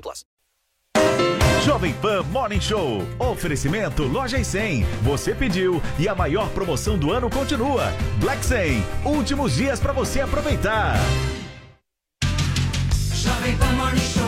plus. Jovem Pan Morning Show. Oferecimento Loja e 100. Você pediu e a maior promoção do ano continua. Black 100. Últimos dias para você aproveitar. Jovem Pan Morning Show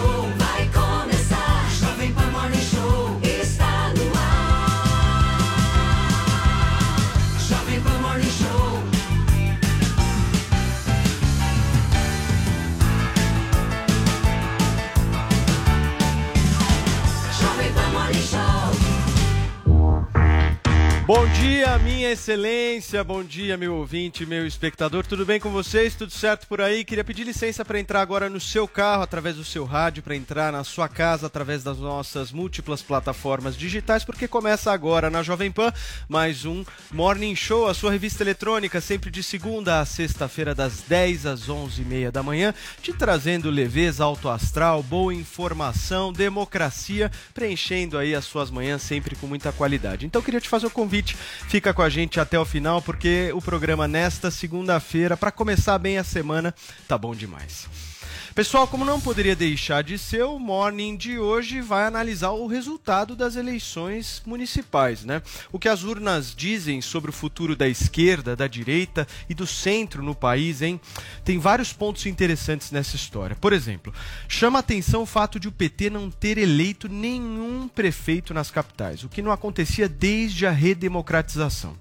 Bom dia, minha excelência, bom dia, meu ouvinte, meu espectador, tudo bem com vocês? Tudo certo por aí? Queria pedir licença para entrar agora no seu carro, através do seu rádio, para entrar na sua casa, através das nossas múltiplas plataformas digitais, porque começa agora na Jovem Pan mais um Morning Show, a sua revista eletrônica, sempre de segunda a sexta-feira, das 10 às 11h30 da manhã, te trazendo leveza, alto astral, boa informação, democracia, preenchendo aí as suas manhãs sempre com muita qualidade. Então, queria te fazer o convite fica com a gente até o final, porque o programa nesta segunda-feira, para começar bem a semana, tá bom demais. Pessoal, como não poderia deixar de ser, o Morning de hoje vai analisar o resultado das eleições municipais, né? O que as urnas dizem sobre o futuro da esquerda, da direita e do centro no país, hein? Tem vários pontos interessantes nessa história. Por exemplo, chama atenção o fato de o PT não ter eleito nenhum prefeito nas capitais, o que não acontecia desde a redemocratização.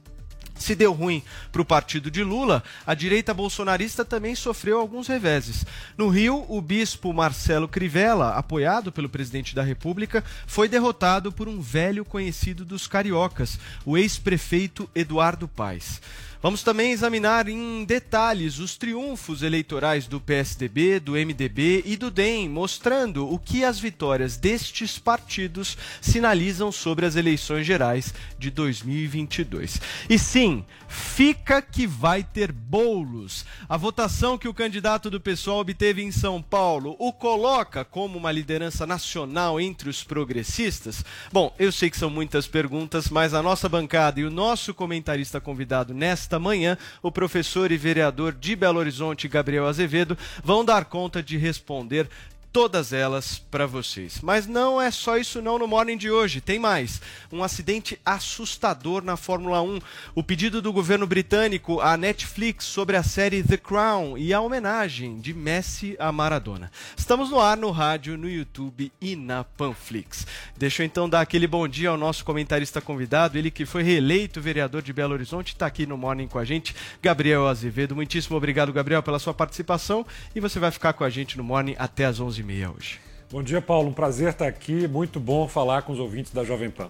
Se deu ruim para o partido de Lula, a direita bolsonarista também sofreu alguns reveses. No Rio, o bispo Marcelo Crivella, apoiado pelo presidente da República, foi derrotado por um velho conhecido dos cariocas, o ex-prefeito Eduardo Paes. Vamos também examinar em detalhes os triunfos eleitorais do PSDB, do MDB e do DEM, mostrando o que as vitórias destes partidos sinalizam sobre as eleições gerais de 2022. E sim, fica que vai ter bolos. A votação que o candidato do pessoal obteve em São Paulo o coloca como uma liderança nacional entre os progressistas? Bom, eu sei que são muitas perguntas, mas a nossa bancada e o nosso comentarista convidado nesta nesta manhã, o professor e vereador de Belo Horizonte, Gabriel Azevedo, vão dar conta de responder todas elas para vocês. Mas não é só isso não no Morning de hoje, tem mais. Um acidente assustador na Fórmula 1, o pedido do governo britânico à Netflix sobre a série The Crown e a homenagem de Messi a Maradona. Estamos no ar no rádio, no YouTube e na Panflix. Deixa eu então dar aquele bom dia ao nosso comentarista convidado, ele que foi reeleito vereador de Belo Horizonte, está aqui no Morning com a gente, Gabriel Azevedo. Muitíssimo obrigado, Gabriel, pela sua participação e você vai ficar com a gente no Morning até as 11h30 hoje. Bom dia, Paulo. Um prazer estar aqui. Muito bom falar com os ouvintes da Jovem Pan.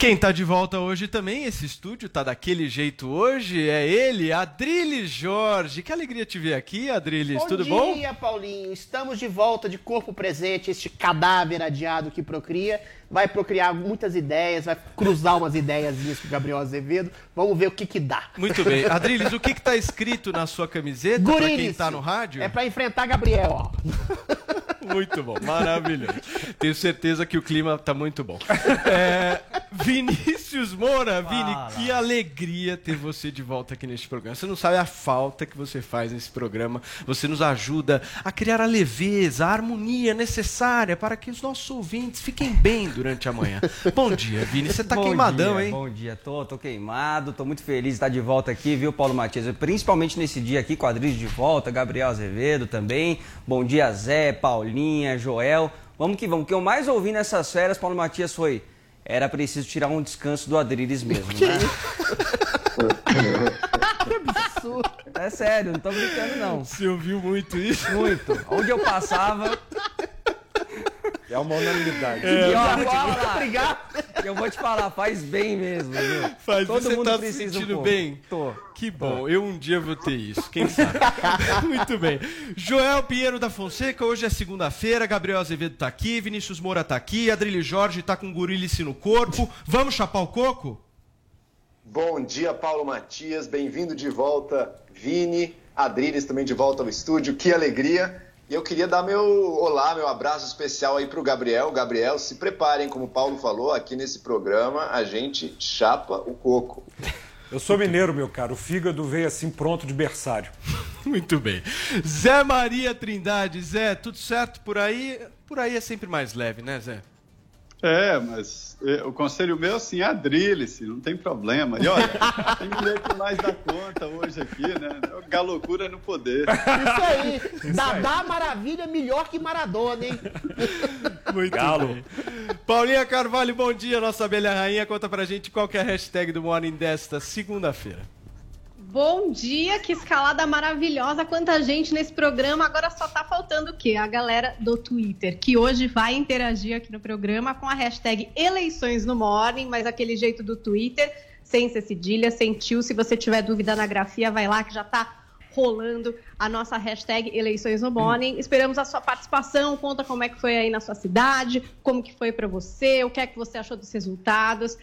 Quem tá de volta hoje também, esse estúdio tá daquele jeito hoje, é ele, Adriles Jorge. Que alegria te ver aqui, Adriles, tudo dia, bom? Bom dia, Paulinho. Estamos de volta de corpo presente, este cadáver adiado que procria. Vai procriar muitas ideias, vai cruzar umas ideias com o Gabriel Azevedo. Vamos ver o que que dá. Muito bem. Adriles, o que que tá escrito na sua camiseta para quem tá no rádio? É para enfrentar Gabriel, ó. Muito bom, maravilhoso. Tenho certeza que o clima tá muito bom. É... Vinícius Moura, Vini, Fala. que alegria ter você de volta aqui neste programa. Você não sabe a falta que você faz nesse programa. Você nos ajuda a criar a leveza, a harmonia necessária para que os nossos ouvintes fiquem bem durante a manhã. Bom dia, Vini. Você tá Bom queimadão, dia, hein? Bom dia, tô, tô queimado, tô muito feliz de estar de volta aqui, viu, Paulo Matias? Principalmente nesse dia aqui, quadrilhos de volta, Gabriel Azevedo também. Bom dia, Zé, Paulinha, Joel. Vamos que vamos. O que eu mais ouvi nessas férias, Paulo Matias, foi. Era preciso tirar um descanso do Adriles mesmo, né? É sério, não tô brincando, não. Você ouviu muito isso? Muito. Onde eu passava, É uma unanimidade. e ó, falar, obrigado. Eu vou te falar, faz bem mesmo, viu? Faz, Todo você mundo tá se precisa um sentindo pouco. bem? Tô. Que bom, eu um dia vou ter isso, quem sabe? Muito bem. Joel Pinheiro da Fonseca, hoje é segunda-feira, Gabriel Azevedo tá aqui, Vinícius Moura tá aqui, Adrilho Jorge tá com gorilice no corpo. Vamos chapar o coco? Bom dia, Paulo Matias. Bem-vindo de volta, Vini. Adriles também de volta ao estúdio. Que alegria. E eu queria dar meu olá, meu abraço especial aí pro Gabriel. Gabriel, se preparem, como o Paulo falou, aqui nesse programa a gente chapa o coco. Eu sou mineiro, meu caro. O fígado veio assim pronto de berçário. Muito bem. Zé Maria Trindade, Zé, tudo certo por aí? Por aí é sempre mais leve, né, Zé? É, mas é, o conselho meu, assim, adrile-se, não tem problema. E olha, tem que ler que mais da conta hoje aqui, né? Galocura no poder. Isso aí. Dadá Maravilha melhor que Maradona, hein? Muito Galo. bem. Paulinha Carvalho, bom dia, nossa abelha rainha. Conta pra gente qual que é a hashtag do Morning desta segunda-feira. Bom dia, que escalada maravilhosa, quanta gente nesse programa. Agora só tá faltando o quê? A galera do Twitter, que hoje vai interagir aqui no programa com a hashtag eleições no morning, mas aquele jeito do Twitter, sem ser cedilha, sem tio. Se você tiver dúvida na grafia, vai lá que já tá rolando a nossa hashtag eleições no morning. Esperamos a sua participação, conta como é que foi aí na sua cidade, como que foi para você, o que é que você achou dos resultados.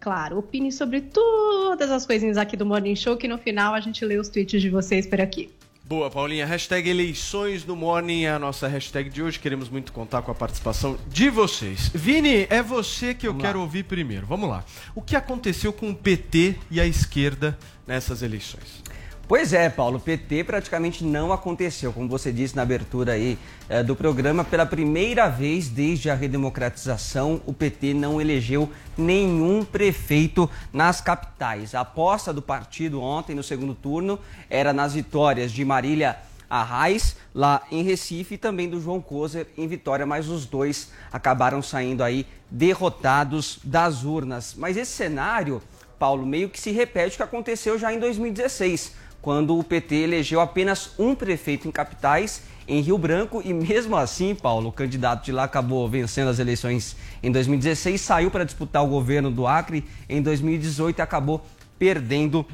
Claro, opine sobre todas as coisinhas aqui do Morning Show, que no final a gente lê os tweets de vocês por aqui. Boa, Paulinha. Hashtag eleições no Morning é a nossa hashtag de hoje. Queremos muito contar com a participação de vocês. Vini, é você que eu Vamos quero lá. ouvir primeiro. Vamos lá. O que aconteceu com o PT e a esquerda nessas eleições? Pois é, Paulo, PT praticamente não aconteceu, como você disse na abertura aí eh, do programa, pela primeira vez desde a redemocratização, o PT não elegeu nenhum prefeito nas capitais. A aposta do partido ontem no segundo turno era nas vitórias de Marília Arraes, lá em Recife, e também do João Coser em Vitória, mas os dois acabaram saindo aí derrotados das urnas. Mas esse cenário, Paulo, meio que se repete o que aconteceu já em 2016, quando o PT elegeu apenas um prefeito em capitais, em Rio Branco, e mesmo assim, Paulo, o candidato de lá acabou vencendo as eleições em 2016, saiu para disputar o governo do Acre em 2018 e acabou perdendo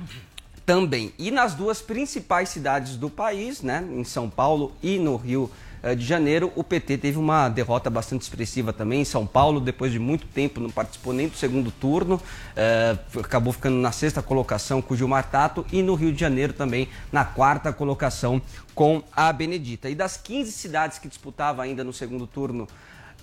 também. E nas duas principais cidades do país, né, em São Paulo e no Rio de Janeiro, o PT teve uma derrota bastante expressiva também. Em São Paulo, depois de muito tempo, não participou nem do segundo turno, eh, acabou ficando na sexta colocação com o Gilmar Tato e no Rio de Janeiro também na quarta colocação com a Benedita. E das 15 cidades que disputava ainda no segundo turno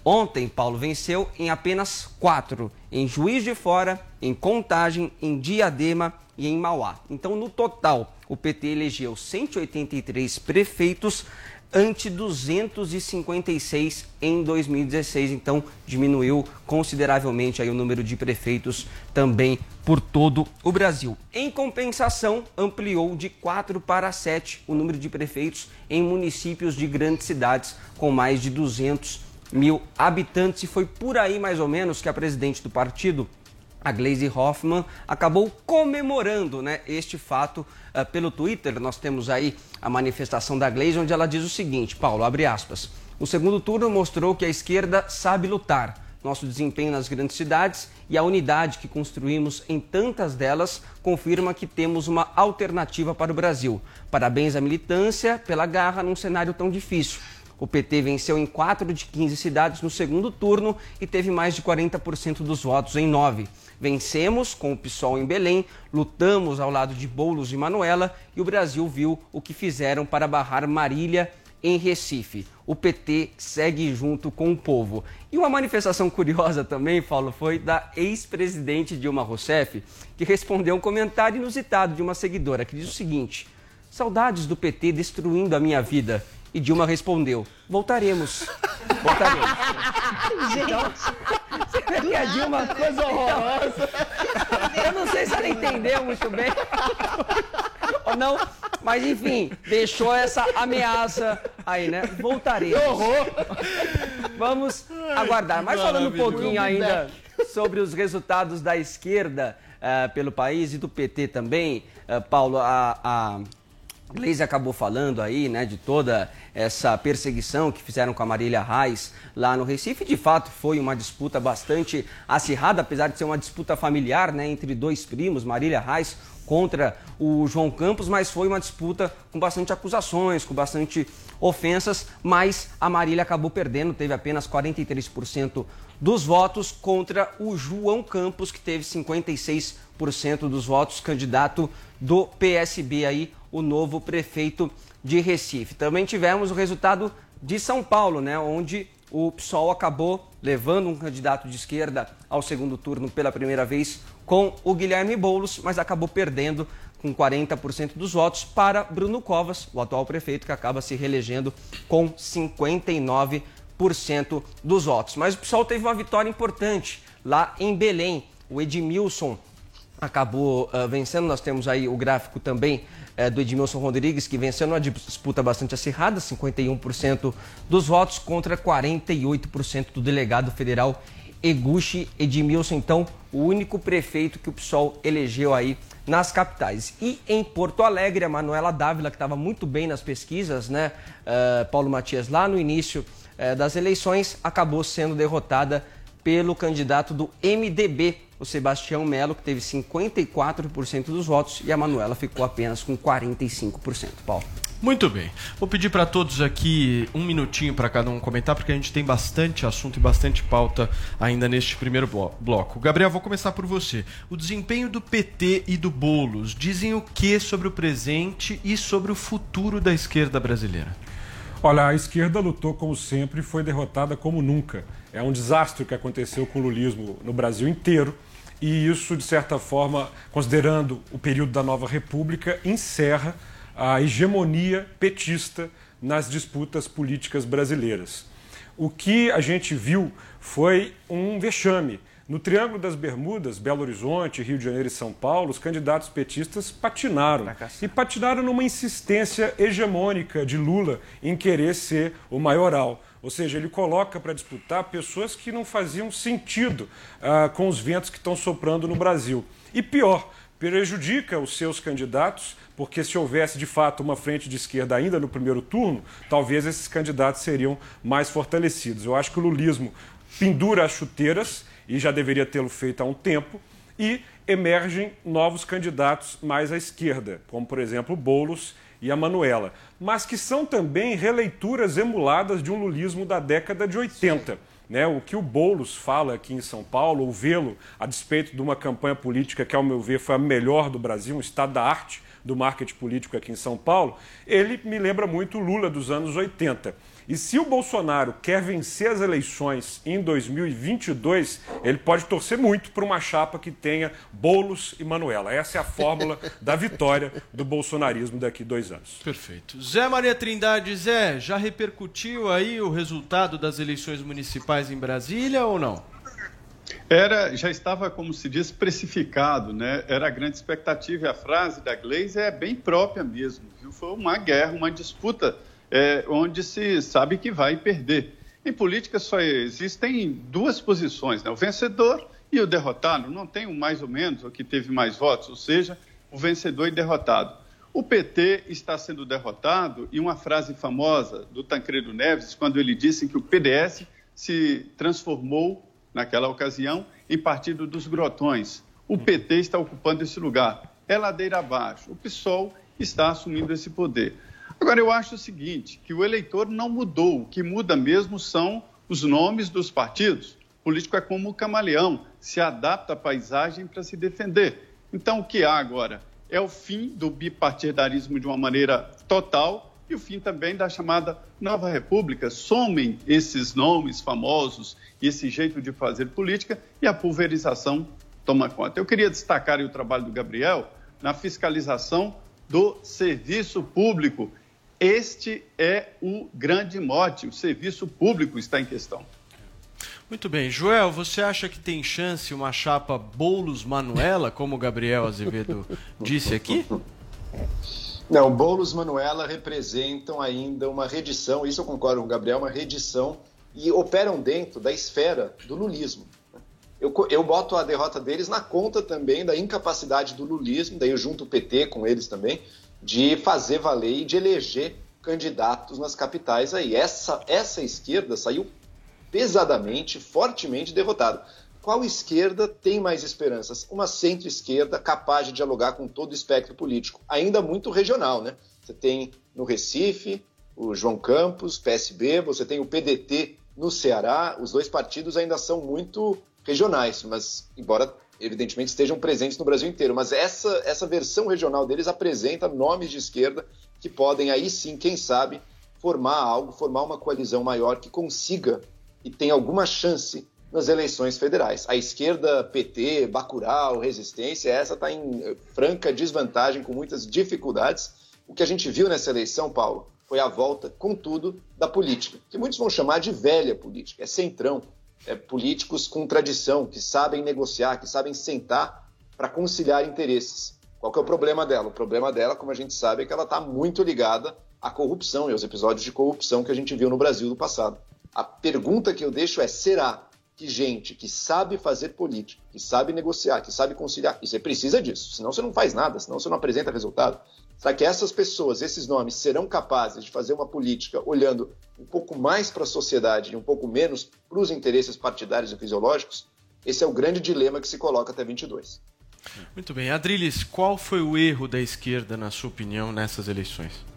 Ontem, Paulo venceu em apenas quatro: em Juiz de Fora, em Contagem, em Diadema e em Mauá. Então, no total, o PT elegeu 183 prefeitos ante 256 em 2016. Então, diminuiu consideravelmente aí o número de prefeitos também por todo o Brasil. Em compensação, ampliou de 4 para 7 o número de prefeitos em municípios de grandes cidades com mais de 200 mil habitantes. E foi por aí, mais ou menos, que a presidente do partido, a Glaze Hoffman, acabou comemorando né, este fato uh, pelo Twitter. Nós temos aí a manifestação da Glaze, onde ela diz o seguinte, Paulo, abre aspas. O segundo turno mostrou que a esquerda sabe lutar. Nosso desempenho nas grandes cidades e a unidade que construímos em tantas delas confirma que temos uma alternativa para o Brasil. Parabéns à militância pela garra num cenário tão difícil. O PT venceu em 4 de 15 cidades no segundo turno e teve mais de 40% dos votos em 9. Vencemos com o PSOL em Belém, lutamos ao lado de Boulos e Manuela e o Brasil viu o que fizeram para barrar Marília em Recife. O PT segue junto com o povo. E uma manifestação curiosa também, Paulo, foi da ex-presidente Dilma Rousseff, que respondeu um comentário inusitado de uma seguidora que diz o seguinte: Saudades do PT destruindo a minha vida. E Dilma respondeu: Voltaremos. Voltaremos. Então, você vê que a Dilma. Coisa horrorosa. Eu não sei se ela entendeu muito bem. Ou não. Mas enfim, deixou essa ameaça aí, né? Voltaremos. Que horror! Vamos aguardar. Mas falando um pouquinho ainda sobre os resultados da esquerda eh, pelo país e do PT também, eh, Paulo, a, a Gleisi acabou falando aí, né, de toda essa perseguição que fizeram com a Marília Reis lá no Recife. De fato, foi uma disputa bastante acirrada, apesar de ser uma disputa familiar, né, entre dois primos, Marília Reis contra o João Campos, mas foi uma disputa com bastante acusações, com bastante ofensas, mas a Marília acabou perdendo, teve apenas 43% dos votos contra o João Campos, que teve 56% dos votos, candidato do PSB aí, o novo prefeito de Recife. Também tivemos o resultado de São Paulo, né, onde o PSOL acabou levando um candidato de esquerda ao segundo turno pela primeira vez com o Guilherme Boulos, mas acabou perdendo com 40% dos votos para Bruno Covas, o atual prefeito, que acaba se reelegendo com 59% dos votos. Mas o PSOL teve uma vitória importante lá em Belém. O Edmilson acabou ah, vencendo. Nós temos aí o gráfico também eh, do Edmilson Rodrigues, que venceu numa disputa bastante acirrada, 51% dos votos contra 48% do delegado federal Eguchi Edmilson, então o único prefeito que o PSOL elegeu aí nas capitais. E em Porto Alegre, a Manuela Dávila, que estava muito bem nas pesquisas, né, eh, Paulo Matias, lá no início eh, das eleições, acabou sendo derrotada pelo candidato do MDB, o Sebastião Melo, que teve 54% dos votos, e a Manuela ficou apenas com 45%. Paulo. Muito bem. Vou pedir para todos aqui um minutinho para cada um comentar, porque a gente tem bastante assunto e bastante pauta ainda neste primeiro blo- bloco. Gabriel, vou começar por você. O desempenho do PT e do Bolos dizem o que sobre o presente e sobre o futuro da esquerda brasileira? Olha, a esquerda lutou como sempre e foi derrotada como nunca. É um desastre o que aconteceu com o lulismo no Brasil inteiro. E isso, de certa forma, considerando o período da nova república, encerra a hegemonia petista nas disputas políticas brasileiras. O que a gente viu foi um vexame. No Triângulo das Bermudas, Belo Horizonte, Rio de Janeiro e São Paulo, os candidatos petistas patinaram. E patinaram numa insistência hegemônica de Lula em querer ser o maioral. Ou seja, ele coloca para disputar pessoas que não faziam sentido ah, com os ventos que estão soprando no Brasil. E pior, prejudica os seus candidatos, porque se houvesse de fato uma frente de esquerda ainda no primeiro turno, talvez esses candidatos seriam mais fortalecidos. Eu acho que o lulismo pendura as chuteiras, e já deveria tê-lo feito há um tempo, e emergem novos candidatos mais à esquerda, como por exemplo o Boulos e a Manuela, mas que são também releituras emuladas de um lulismo da década de 80. Né, o que o Boulos fala aqui em São Paulo, ou vê-lo a despeito de uma campanha política que, ao meu ver, foi a melhor do Brasil, um estado da arte do marketing político aqui em São Paulo, ele me lembra muito o Lula dos anos 80. E se o Bolsonaro quer vencer as eleições em 2022, ele pode torcer muito para uma chapa que tenha Boulos e Manuela. Essa é a fórmula da vitória do bolsonarismo daqui a dois anos. Perfeito. Zé Maria Trindade, Zé, já repercutiu aí o resultado das eleições municipais em Brasília ou não? Era, já estava, como se diz, precificado, né? Era a grande expectativa. E a frase da Gleisi é bem própria mesmo, viu? Foi uma guerra, uma disputa é, onde se sabe que vai perder. Em política só existem duas posições, né? O vencedor e o derrotado. Não tem um mais ou menos o que teve mais votos, ou seja, o vencedor e derrotado. O PT está sendo derrotado e uma frase famosa do Tancredo Neves, quando ele disse que o PDS se transformou naquela ocasião, em Partido dos Grotões. O PT está ocupando esse lugar. É ladeira abaixo. O PSOL está assumindo esse poder. Agora, eu acho o seguinte, que o eleitor não mudou. O que muda mesmo são os nomes dos partidos. O político é como o camaleão, se adapta à paisagem para se defender. Então, o que há agora? É o fim do bipartidarismo de uma maneira total e o fim também da chamada Nova República. Somem esses nomes famosos e esse jeito de fazer política e a pulverização toma conta. Eu queria destacar o trabalho do Gabriel na fiscalização do serviço público. Este é o grande mote, o serviço público está em questão. Muito bem. Joel, você acha que tem chance uma chapa Boulos-Manuela, como o Gabriel Azevedo disse aqui? Não, Boulos Manuela representam ainda uma redição, isso eu concordo com o Gabriel, uma redição e operam dentro da esfera do lulismo. Eu, eu boto a derrota deles na conta também da incapacidade do lulismo, daí eu junto o PT com eles também, de fazer valer e de eleger candidatos nas capitais aí. Essa, essa esquerda saiu pesadamente, fortemente derrotada. Qual esquerda tem mais esperanças? Uma centro-esquerda capaz de dialogar com todo o espectro político, ainda muito regional, né? Você tem no Recife o João Campos, PSB, você tem o PDT no Ceará, os dois partidos ainda são muito regionais, mas embora evidentemente estejam presentes no Brasil inteiro, mas essa essa versão regional deles apresenta nomes de esquerda que podem aí sim, quem sabe, formar algo, formar uma coalizão maior que consiga e tem alguma chance nas eleições federais. A esquerda, PT, Bacurau, Resistência, essa está em eh, franca desvantagem, com muitas dificuldades. O que a gente viu nessa eleição, Paulo, foi a volta, contudo, da política, que muitos vão chamar de velha política, é centrão, é políticos com tradição, que sabem negociar, que sabem sentar para conciliar interesses. Qual que é o problema dela? O problema dela, como a gente sabe, é que ela está muito ligada à corrupção e aos episódios de corrupção que a gente viu no Brasil no passado. A pergunta que eu deixo é: será que gente que sabe fazer política, que sabe negociar, que sabe conciliar, e você precisa disso, senão você não faz nada, senão você não apresenta resultado. Será que essas pessoas, esses nomes, serão capazes de fazer uma política olhando um pouco mais para a sociedade e um pouco menos para os interesses partidários e fisiológicos? Esse é o grande dilema que se coloca até 22. Muito bem. Adriles, qual foi o erro da esquerda, na sua opinião, nessas eleições?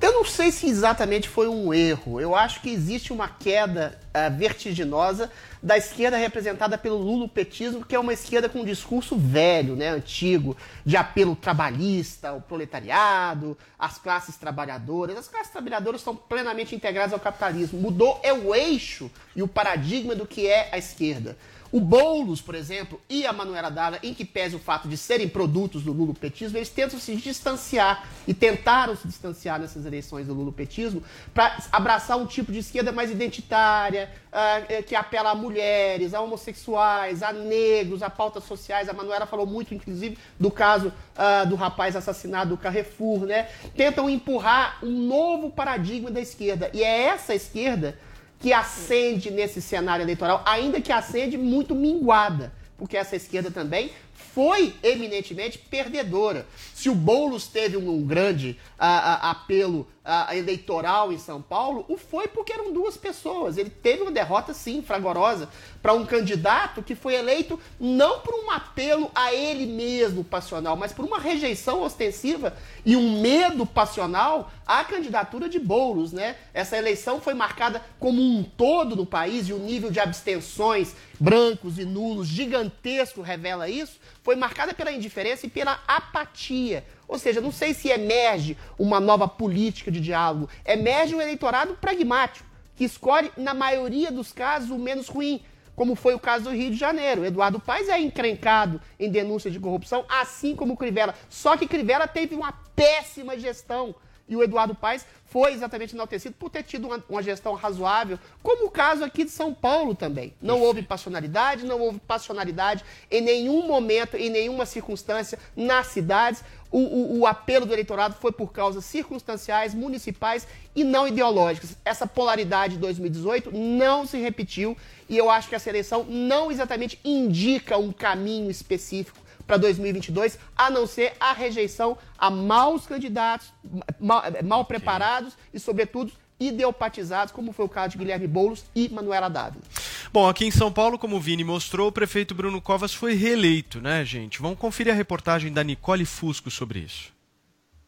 Eu não sei se exatamente foi um erro. Eu acho que existe uma queda ah, vertiginosa da esquerda representada pelo lulopetismo, que é uma esquerda com um discurso velho, né, antigo, de apelo trabalhista, ao proletariado, às classes trabalhadoras. As classes trabalhadoras estão plenamente integradas ao capitalismo. Mudou é o eixo e o paradigma do que é a esquerda. O Boulos, por exemplo, e a Manuela Dalla, em que pese o fato de serem produtos do lulopetismo, eles tentam se distanciar e tentaram se distanciar nessas eleições do lulopetismo para abraçar um tipo de esquerda mais identitária, ah, eh, que apela a mulheres, a homossexuais, a negros, a pautas sociais. A Manuela falou muito, inclusive, do caso ah, do rapaz assassinado do Carrefour, né? Tentam empurrar um novo paradigma da esquerda. E é essa esquerda que acende nesse cenário eleitoral, ainda que acende muito minguada, porque essa esquerda também foi eminentemente perdedora. Se o Boulos teve um, grande ah, ah, apelo ah, eleitoral em São Paulo, o foi porque eram duas pessoas. Ele teve uma derrota, sim, fragorosa, para um candidato que foi eleito não por um apelo a ele mesmo passional, mas por uma rejeição ostensiva e um medo passional à candidatura de Boulos, né? Essa eleição foi marcada como um todo no país e o nível de abstenções brancos e nulos gigantesco revela isso, foi marcada pela indiferença e pela apatia. Ou seja, não sei se emerge uma nova política de diálogo, emerge um eleitorado pragmático, que escolhe, na maioria dos casos, o menos ruim, como foi o caso do Rio de Janeiro. Eduardo Paes é encrencado em denúncia de corrupção, assim como Crivella. Só que Crivella teve uma péssima gestão. E o Eduardo Paes foi exatamente enaltecido por ter tido uma, uma gestão razoável, como o caso aqui de São Paulo também. Não houve passionalidade, não houve passionalidade em nenhum momento, em nenhuma circunstância nas cidades. O, o, o apelo do eleitorado foi por causas circunstanciais, municipais e não ideológicas. Essa polaridade de 2018 não se repetiu e eu acho que essa eleição não exatamente indica um caminho específico para 2022, a não ser a rejeição a maus candidatos, mal, mal preparados e, sobretudo, ideopatizados, como foi o caso de Guilherme Boulos e Manuela Dávila. Bom, aqui em São Paulo, como o Vini mostrou, o prefeito Bruno Covas foi reeleito, né, gente? Vamos conferir a reportagem da Nicole Fusco sobre isso.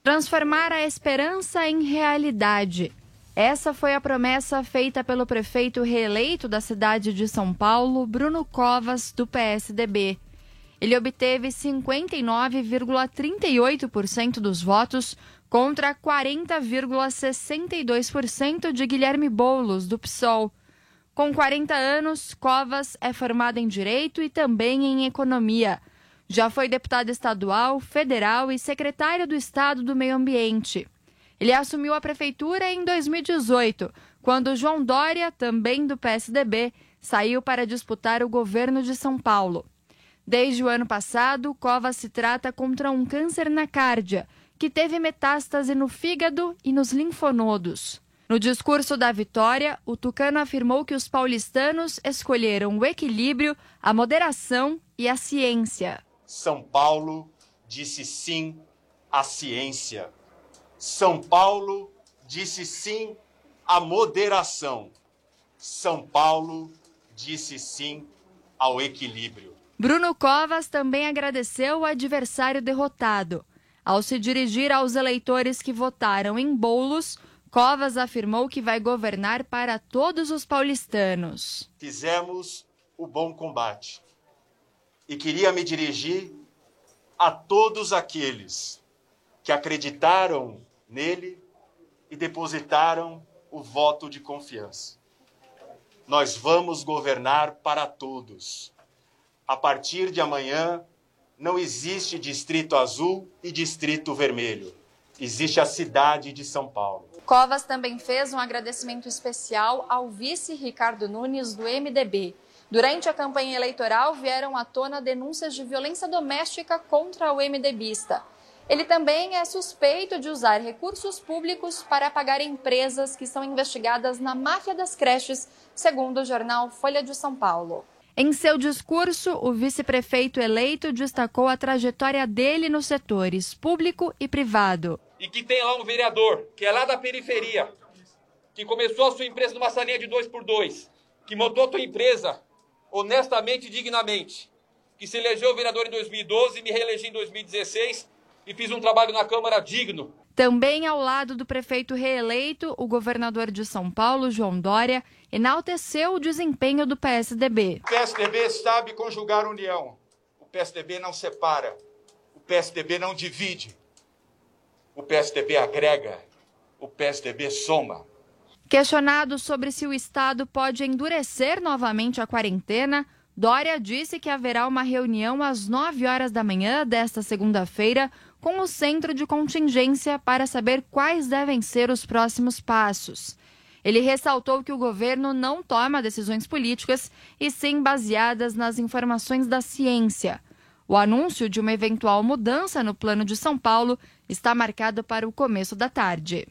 Transformar a esperança em realidade. Essa foi a promessa feita pelo prefeito reeleito da cidade de São Paulo, Bruno Covas, do PSDB. Ele obteve 59,38% dos votos contra 40,62% de Guilherme Boulos, do PSOL. Com 40 anos, Covas é formado em Direito e também em Economia. Já foi deputado estadual, federal e secretário do Estado do Meio Ambiente. Ele assumiu a prefeitura em 2018, quando João Dória, também do PSDB, saiu para disputar o governo de São Paulo. Desde o ano passado, Covas se trata contra um câncer na cárdia, que teve metástase no fígado e nos linfonodos. No discurso da vitória, o Tucano afirmou que os paulistanos escolheram o equilíbrio, a moderação e a ciência. São Paulo disse sim à ciência. São Paulo disse sim à moderação. São Paulo disse sim ao equilíbrio. Bruno Covas também agradeceu o adversário derrotado. Ao se dirigir aos eleitores que votaram em bolos, Covas afirmou que vai governar para todos os paulistanos. Fizemos o bom combate. E queria me dirigir a todos aqueles que acreditaram nele e depositaram o voto de confiança. Nós vamos governar para todos. A partir de amanhã, não existe Distrito Azul e Distrito Vermelho. Existe a cidade de São Paulo. Covas também fez um agradecimento especial ao vice Ricardo Nunes do MDB. Durante a campanha eleitoral vieram à tona denúncias de violência doméstica contra o MDBista. Ele também é suspeito de usar recursos públicos para pagar empresas que são investigadas na máfia das creches, segundo o jornal Folha de São Paulo. Em seu discurso, o vice-prefeito eleito destacou a trajetória dele nos setores público e privado. E que tem lá um vereador, que é lá da periferia, que começou a sua empresa numa salinha de dois por dois, que montou a sua empresa honestamente e dignamente, que se elegeu vereador em 2012, me reelegi em 2016 e fiz um trabalho na Câmara digno. Também ao lado do prefeito reeleito, o governador de São Paulo, João Dória, enalteceu o desempenho do PSDB. O PSDB sabe conjugar união. O PSDB não separa. O PSDB não divide. O PSDB agrega. O PSDB soma. Questionado sobre se o Estado pode endurecer novamente a quarentena, Dória disse que haverá uma reunião às 9 horas da manhã desta segunda-feira com o centro de contingência para saber quais devem ser os próximos passos. Ele ressaltou que o governo não toma decisões políticas e sim baseadas nas informações da ciência. O anúncio de uma eventual mudança no plano de São Paulo está marcado para o começo da tarde.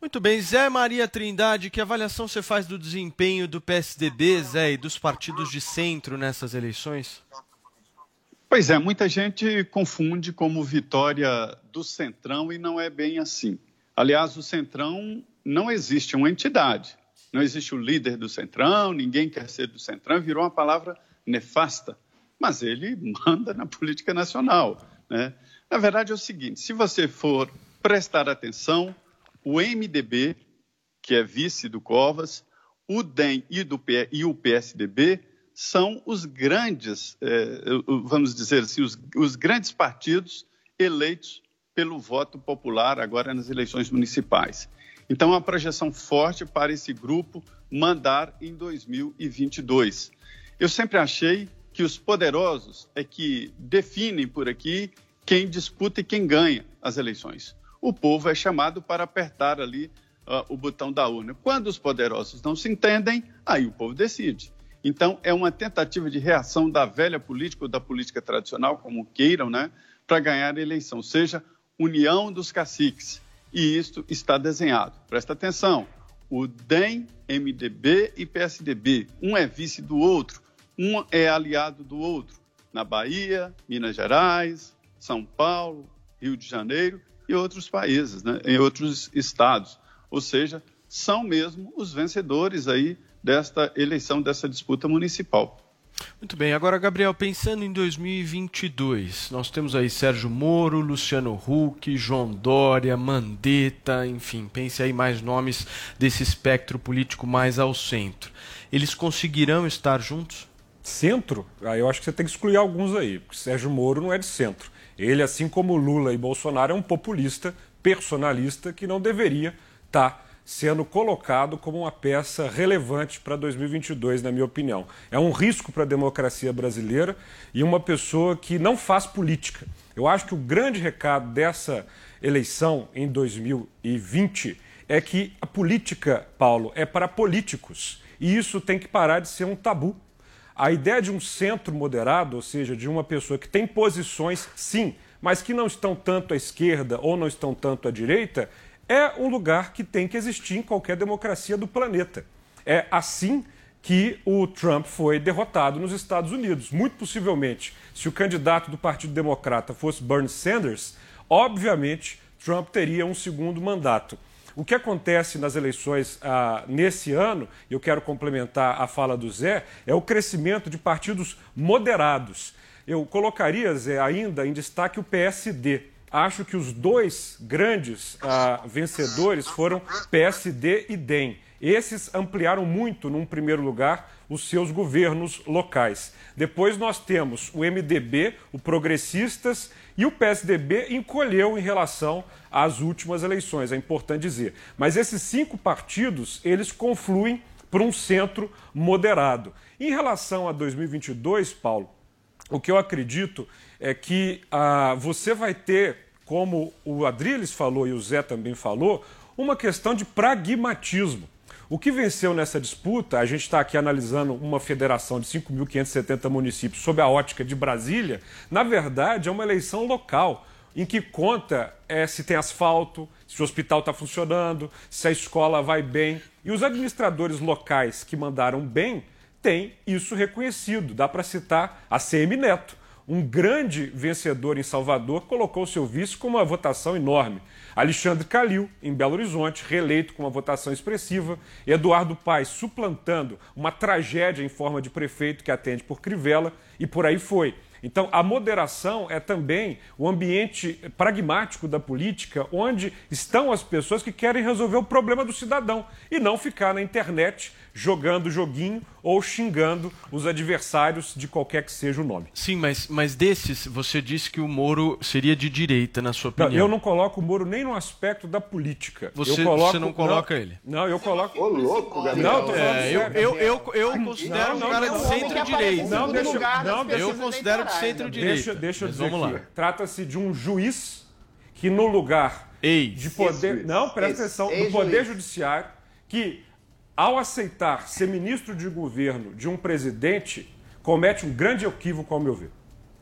Muito bem, Zé Maria Trindade, que avaliação você faz do desempenho do PSDB, Zé, e dos partidos de centro nessas eleições? Pois é, muita gente confunde como vitória do Centrão e não é bem assim. Aliás, o Centrão não existe uma entidade, não existe o líder do Centrão, ninguém quer ser do Centrão, virou uma palavra nefasta, mas ele manda na política nacional. Né? Na verdade é o seguinte: se você for prestar atenção, o MDB, que é vice do Covas, o DEM e, do, e o PSDB são os grandes, eh, vamos dizer assim, os, os grandes partidos eleitos pelo voto popular agora nas eleições municipais. Então, uma projeção forte para esse grupo mandar em 2022. Eu sempre achei que os poderosos é que definem por aqui quem disputa e quem ganha as eleições. O povo é chamado para apertar ali uh, o botão da urna. Quando os poderosos não se entendem, aí o povo decide. Então, é uma tentativa de reação da velha política ou da política tradicional, como queiram, né, para ganhar a eleição, seja, união dos caciques. E isto está desenhado. Presta atenção: o DEM, MDB e PSDB, um é vice do outro, um é aliado do outro. Na Bahia, Minas Gerais, São Paulo, Rio de Janeiro e outros países, né, em outros estados. Ou seja, são mesmo os vencedores aí desta eleição, dessa disputa municipal. Muito bem, agora, Gabriel, pensando em 2022, nós temos aí Sérgio Moro, Luciano Huck, João Dória, Mandetta, enfim, pense aí mais nomes desse espectro político mais ao centro. Eles conseguirão estar juntos? Centro? Ah, eu acho que você tem que excluir alguns aí, porque Sérgio Moro não é de centro. Ele, assim como Lula e Bolsonaro, é um populista personalista que não deveria estar sendo colocado como uma peça relevante para 2022, na minha opinião. É um risco para a democracia brasileira e uma pessoa que não faz política. Eu acho que o grande recado dessa eleição em 2020 é que a política, Paulo, é para políticos e isso tem que parar de ser um tabu. A ideia de um centro moderado, ou seja, de uma pessoa que tem posições, sim, mas que não estão tanto à esquerda ou não estão tanto à direita, é um lugar que tem que existir em qualquer democracia do planeta. É assim que o Trump foi derrotado nos Estados Unidos. Muito possivelmente, se o candidato do Partido Democrata fosse Bernie Sanders, obviamente Trump teria um segundo mandato. O que acontece nas eleições ah, nesse ano, e eu quero complementar a fala do Zé, é o crescimento de partidos moderados. Eu colocaria, Zé, ainda em destaque o PSD. Acho que os dois grandes ah, vencedores foram PSD e DEM. Esses ampliaram muito, num primeiro lugar, os seus governos locais. Depois nós temos o MDB, o Progressistas, e o PSDB encolheu em relação às últimas eleições, é importante dizer. Mas esses cinco partidos, eles confluem para um centro moderado. Em relação a 2022, Paulo, o que eu acredito é que ah, você vai ter, como o Adriles falou e o Zé também falou, uma questão de pragmatismo. O que venceu nessa disputa, a gente está aqui analisando uma federação de 5.570 municípios sob a ótica de Brasília, na verdade é uma eleição local, em que conta é, se tem asfalto, se o hospital está funcionando, se a escola vai bem. E os administradores locais que mandaram bem têm isso reconhecido. Dá para citar a CM Neto um grande vencedor em Salvador, colocou seu vice com uma votação enorme. Alexandre Calil, em Belo Horizonte, reeleito com uma votação expressiva. Eduardo Paes suplantando uma tragédia em forma de prefeito que atende por Crivella e por aí foi. Então, a moderação é também o ambiente pragmático da política, onde estão as pessoas que querem resolver o problema do cidadão e não ficar na internet jogando joguinho ou xingando os adversários de qualquer que seja o nome. Sim, mas, mas desses, você disse que o Moro seria de direita, na sua Não, opinião. eu não coloco o Moro nem no aspecto da política. Você- eu coloco, você não coloca ele? Não, eu coloco. Ô, louco, Gabriel. Não, tô falando É, eu, eu, eu, eu considero Não, um não, cara não, de não, centro-direita. Não, deixa, não, eu considero de centro-direita. Deixa, deixa eu Mas dizer vamos aqui. lá. Trata-se de um juiz que, no lugar de poder. Não, presta Ex- atenção, do. Poder Judiciário, que, ao aceitar ser ministro de governo de um presidente, comete um grande equívoco, ao meu ver.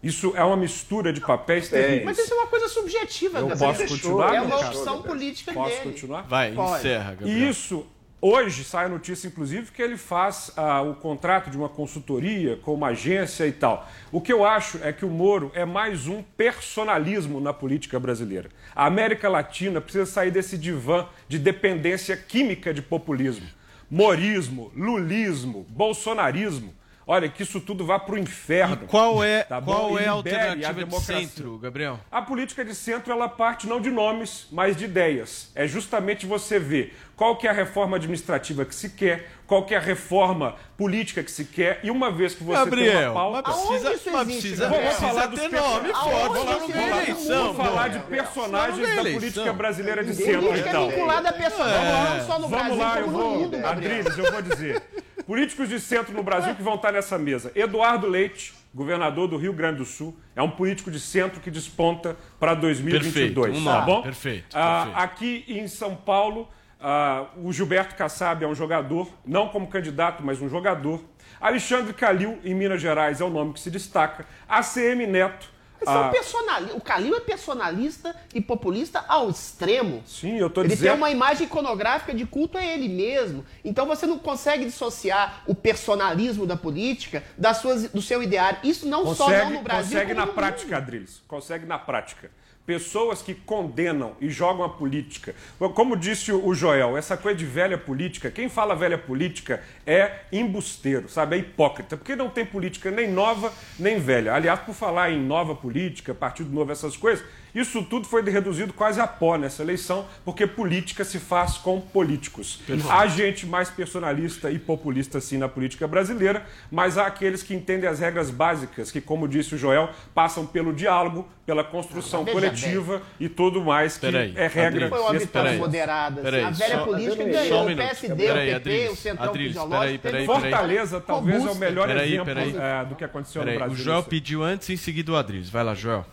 Isso é uma mistura de papéis terríveis. Mas isso é uma coisa subjetiva, Eu posso continuar, É uma opção política Posso dele. continuar? Vai, Pode. encerra, Gabriel. E isso, hoje sai a notícia, inclusive, que ele faz ah, o contrato de uma consultoria com uma agência e tal. O que eu acho é que o Moro é mais um personalismo na política brasileira. A América Latina precisa sair desse divã de dependência química de populismo. Morismo, lulismo, bolsonarismo. Olha, que isso tudo vá para o inferno. Qual é, Tá qual E é a alternativa de democracia. centro, Gabriel? A política de centro ela parte não de nomes, mas de ideias. É justamente você ver qual que é a reforma administrativa que se quer, qual que é a reforma política que se quer, e uma vez que você tem Gabriel, uma mas pauta... precisa, Aonde isso mas precisa, Gabriel? precisa falar dos ter nome forte, senão não ganha eleição. Vamos falar de personagens da ganha política brasileira de centro, é então. vinculado a personagem, não só no Vamos Brasil, lá, eu como no vou. mundo, Gabriel. Adriles, eu vou dizer. Políticos de centro no Brasil que vão estar nessa mesa. Eduardo Leite, governador do Rio Grande do Sul, é um político de centro que desponta para 2022. Perfeito, um tá bom? perfeito, Ah, perfeito. aqui em São Paulo, ah, o Gilberto Kassab é um jogador, não como candidato, mas um jogador. Alexandre Calil, em Minas Gerais, é o nome que se destaca. ACM Neto. São ah, personali- O Calil é personalista e populista ao extremo. Sim, eu tô Ele dizendo. tem uma imagem iconográfica de culto a ele mesmo. Então você não consegue dissociar o personalismo da política das suas, do seu ideário. Isso não só não no Brasil, consegue na prática. Adriles. Consegue na prática. Pessoas que condenam e jogam a política. Como disse o Joel, essa coisa de velha política, quem fala velha política é embusteiro, sabe? É hipócrita. Porque não tem política nem nova nem velha. Aliás, por falar em nova política, Partido Novo, essas coisas, Isso tudo foi reduzido quase a pó nessa eleição, porque política se faz com políticos. Perfeito. Há gente mais personalista e populista assim na política brasileira, mas há aqueles que entendem as regras básicas, que, como disse o Joel, passam pelo diálogo, pela construção Veja coletiva e tudo mais que Peraí, é regra. Foi uma vitória moderada. assim. Peraí, a velha só- política ganhou. um o. PSD, Peraí, o PT, Adriles, o Centrão Adriles, Fisiológico. peraí, peraí. Fortaleza talvez é o melhor Peraí, exemplo peraí. é, do que aconteceu Peraí, no o Brasil. Joel nesse- pediu antes e em seguida o Adriles. Vai lá, Joel.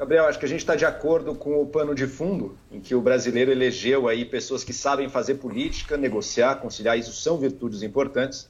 Gabriel, acho que a gente está de acordo com o pano de fundo, em que o brasileiro elegeu aí pessoas que sabem fazer política, negociar, conciliar, isso são virtudes importantes,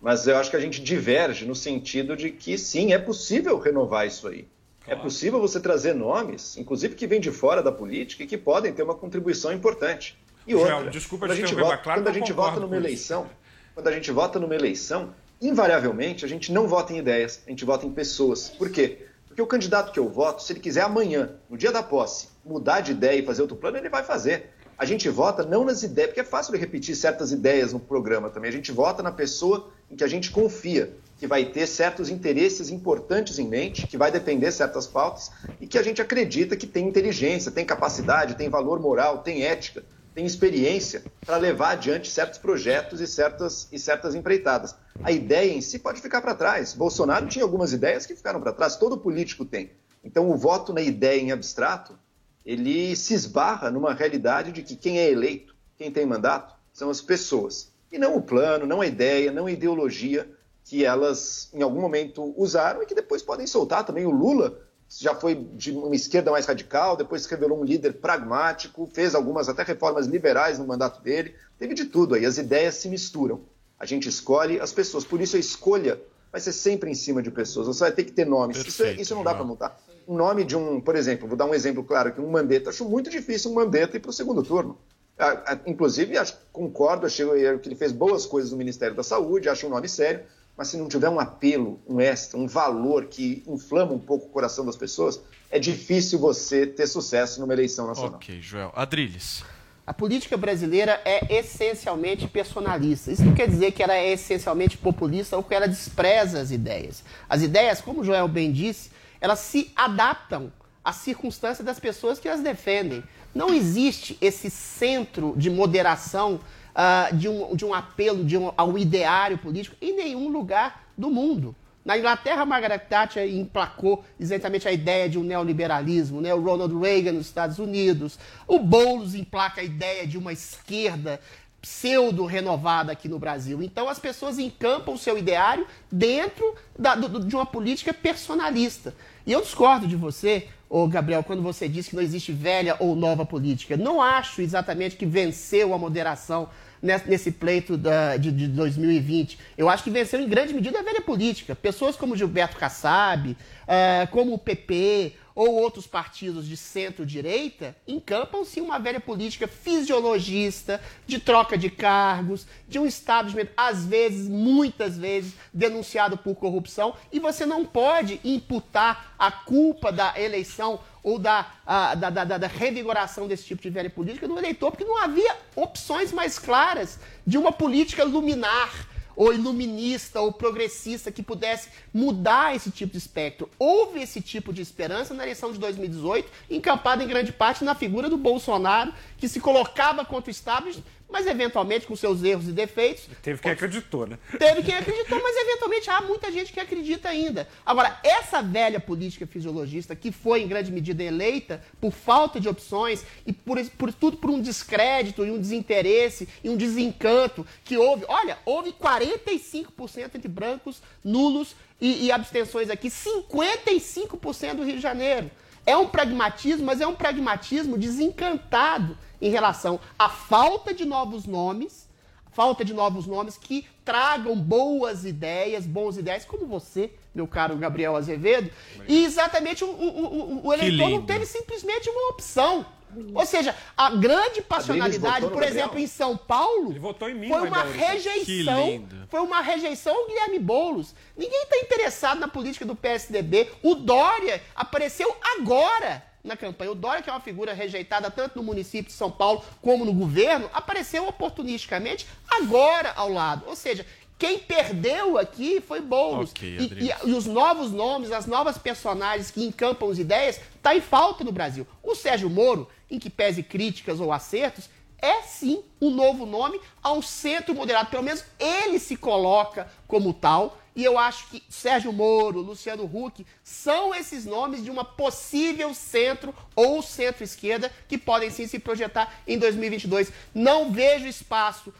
mas eu acho que a gente diverge no sentido de que sim, é possível renovar isso aí. É possível você trazer nomes, inclusive que vêm de fora da política e que podem ter uma contribuição importante. E Joel, outra, desculpa quando a te gente vota, claro quando a gente vota numa eleição, quando a gente vota numa eleição, invariavelmente a gente não vota em ideias, a gente vota em pessoas. Por quê? Porque o candidato que eu voto, se ele quiser amanhã, no dia da posse, mudar de ideia e fazer outro plano, ele vai fazer. A gente vota não nas ideias, porque é fácil de repetir certas ideias no programa também. A gente vota na pessoa em que a gente confia, que vai ter certos interesses importantes em mente, que vai defender certas pautas e que a gente acredita que tem inteligência, tem capacidade, tem valor moral, tem ética, tem experiência para levar adiante certos projetos e certas, e certas empreitadas. A ideia em si pode ficar para trás. Bolsonaro tinha algumas ideias que ficaram para trás, todo político tem. Então, o voto na ideia em abstrato, ele se esbarra numa realidade de que quem é eleito, quem tem mandato, são as pessoas. E não o plano, não a ideia, não a ideologia que elas, em algum momento, usaram e que depois podem soltar também. O Lula já foi de uma esquerda mais radical, depois se revelou um líder pragmático, fez algumas até reformas liberais no mandato dele. Teve de tudo aí, as ideias se misturam. A gente escolhe as pessoas. Por isso a escolha vai ser sempre em cima de pessoas. Você vai ter que ter nomes. Isso, é- Perfeito, isso não dá para mudar. Um nome de um, por exemplo, vou dar um exemplo claro aqui, um Mandetta. Acho muito difícil um Mandetta ir para o segundo turno. Ah, ah, Inclusive, acho, concordo, achei que ele fez boas coisas no Ministério da Saúde, acho um nome sério, mas se não tiver um apelo, um extra, um valor que inflama um pouco o coração das pessoas, é difícil você ter sucesso numa eleição nacional. Ok, Joel. Adriles. A política brasileira é essencialmente personalista. Isso não quer dizer que ela é essencialmente populista ou que ela despreza as ideias. As ideias, como o Joel bem disse, elas se adaptam à circunstância das pessoas que as defendem. Não existe esse centro de moderação, ah, de, um, de um apelo de um- ao ideário político em nenhum lugar do mundo. Na Inglaterra, Margaret Thatcher emplacou exatamente a ideia de um neoliberalismo, né? o Ronald Reagan nos Estados Unidos, o Boulos emplaca a ideia de uma esquerda pseudo-renovada aqui no Brasil. Então as pessoas encampam o seu ideário dentro da- do- de uma política personalista. E eu discordo de você, ô Gabriel, quando você diz que não existe velha ou nova política. Não acho exatamente que venceu a moderação nesse, pleito da- de, de 2020. Eu acho que venceu em grande medida a velha política. Pessoas como Gilberto Kassab, eh, como o PP ou outros partidos de centro-direita encampam-se uma velha política fisiologista, de troca de cargos, de um establishment, às vezes, muitas vezes, denunciado por corrupção, e você não pode imputar a culpa da eleição ou da, ah, da, da- da- revigoração desse tipo de velha política no eleitor, porque não havia opções mais claras de uma política luminar ou iluminista ou progressista que pudesse mudar esse tipo de espectro. Houve esse tipo de esperança na eleição de 2018, encampada em grande parte na figura do Bolsonaro, que se colocava contra o establishment, mas eventualmente com seus erros e defeitos, Teve quem acreditou, né? Teve quem acreditou, mas eventualmente há muita gente que acredita ainda. Agora, essa velha política fisiologista que foi em grande medida eleita por falta de opções e por, por tudo por um descrédito e um desinteresse e um desencanto que houve. Olha, houve 45% entre brancos, nulos e, e abstenções aqui, 55% do Rio de Janeiro. É um pragmatismo, mas é um pragmatismo desencantado em relação à falta de novos nomes, falta de novos nomes que tragam boas ideias, bons ideias, como você, meu caro Gabriel Azevedo. E exatamente o, o- o- o eleitor não teve simplesmente uma opção. Ou seja, a grande passionalidade, por Gabriel. exemplo, em São Paulo, votou em mim, foi uma rejeição. Foi uma rejeição ao Guilherme Boulos. Ninguém está interessado na política do PSDB. O Dória apareceu agora na campanha. O Dória, que é uma figura rejeitada tanto no município de São Paulo como no governo, apareceu oportunisticamente agora ao lado. Ou seja, Quem perdeu aqui foi Boulos. Ok, e, e- e os novos nomes, as novas personagens que encampam as ideias, tá em falta no Brasil. O Sérgio Moro, em que pese críticas ou acertos, é sim um novo nome a um centro moderado. Pelo menos ele se coloca como tal. E eu acho que Sérgio Moro, Luciano Huck são esses nomes de uma possível centro ou centro-esquerda que podem sim se projetar em 2022. Não vejo espaço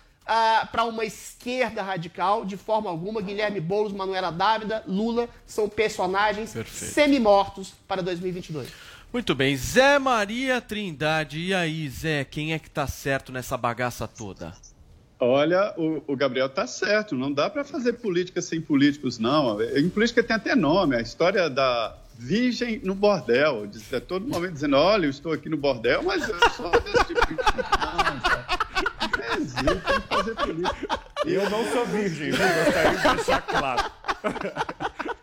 para uma esquerda radical de forma alguma. Guilherme Boulos, Manuela Dávida, Lula são personagens semi-mortos para 2022. Muito bem, Zé Maria Trindade. E aí, Zé, quem é que tá certo nessa bagaça toda? Olha, o, o Gabriel tá certo, não dá para fazer política sem políticos, não. Em política tem até nome, a história da virgem no bordel. Diz, a todo momento dizendo, olha, eu estou aqui no bordel, mas eu sou desse tipo de... Não, tem que fazer política. Eu não sou virgem, viu? Gostaria de deixar claro.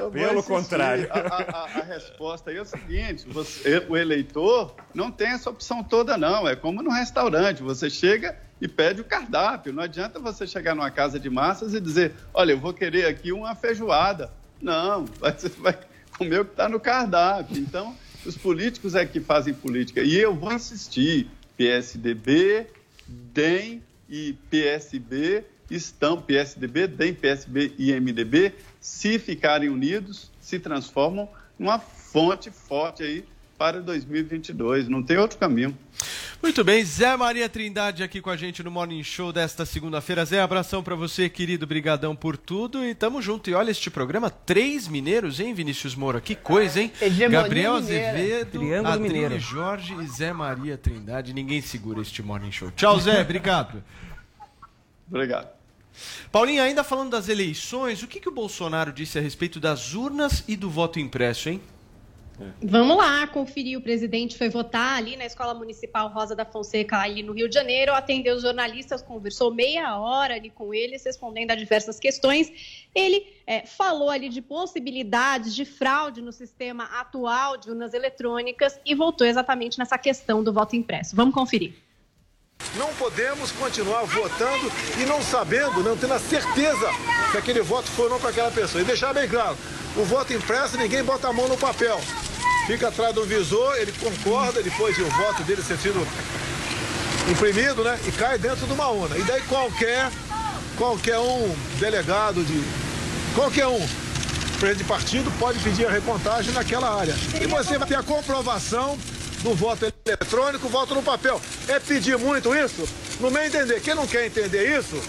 Eu Pelo contrário. A, a- a resposta aí é o seguinte: você- o eleitor não tem essa opção toda, não. É como no restaurante: você chega e pede o cardápio. Não adianta você chegar numa casa de massas e dizer: olha, eu vou querer aqui uma feijoada. Não, você vai comer o que está no cardápio. Então, os políticos é que fazem política. E eu vou insistir: PSDB, DEM e PSB estão, PSDB, DEM, PSB e MDB, se ficarem unidos, se transformam numa fonte forte aí para 2022. Não tem outro caminho. Muito bem, Zé Maria Trindade aqui com a gente no Morning Show desta segunda-feira. Zé, abração pra você, querido, brigadão por tudo e tamo junto. E olha este programa, três mineiros, hein, Vinícius Moura? Que coisa, hein? Hegemonia Gabriel mineira. Azevedo, Triângulo Adriane Mineiro. Jorge e Zé Maria Trindade. Ninguém segura este Morning Show. Tchau, Zé, obrigado. Obrigado. Paulinho, ainda falando das eleições, o que, que o Bolsonaro disse a respeito das urnas e do voto impresso, hein? Vamos lá, conferir. O presidente foi votar ali na Escola Municipal Rosa da Fonseca, ali no Rio de Janeiro, atendeu os jornalistas, conversou meia hora ali com eles, respondendo a diversas questões. Ele eh, falou ali de possibilidades de fraude no sistema atual de urnas eletrônicas e voltou exatamente nessa questão do voto impresso. Vamos conferir. Não podemos continuar votando e não sabendo, não tendo a certeza que aquele voto foi ou não para aquela pessoa. E deixar bem claro, o voto impresso ninguém bota a mão no papel. Fica atrás do visor, ele concorda depois de o voto dele ser sido imprimido, né? E cai dentro de uma urna. E daí qualquer, qualquer um delegado de. qualquer um presidente de partido pode pedir a recontagem naquela área. E você vai ter a comprovação do voto eletrônico, voto no papel. É pedir muito isso? No meu entender, quem não quer entender isso,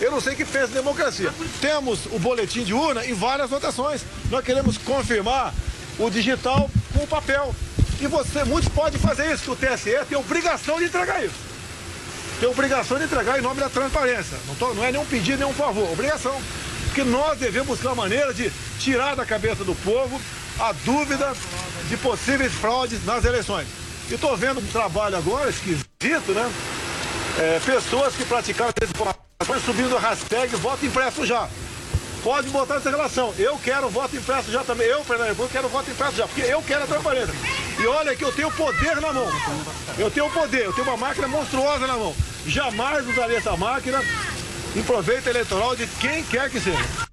eu não sei que pensa em democracia. Temos o boletim de urna e várias votações. Nós queremos confirmar o digital com o papel. E você, muitos podem fazer isso, que o TSE tem obrigação de entregar isso. Tem obrigação de entregar em nome da transparência. Não, tô- não é nenhum pedido, nenhum favor, obrigação. Porque nós devemos buscar maneira de tirar da cabeça do povo a dúvida de possíveis fraudes nas eleições. E estou vendo um trabalho agora esquisito, né? É, pessoas que praticaram desinformações subindo a hashtag voto impresso já. Pode botar essa relação. Eu quero voto impresso já também. Eu, Fernando República, quero voto impresso já, porque eu quero a transparência. E olha que eu tenho poder na mão. Eu tenho poder, eu tenho uma máquina monstruosa na mão. Jamais usarei essa máquina em proveito eleitoral de quem quer que seja.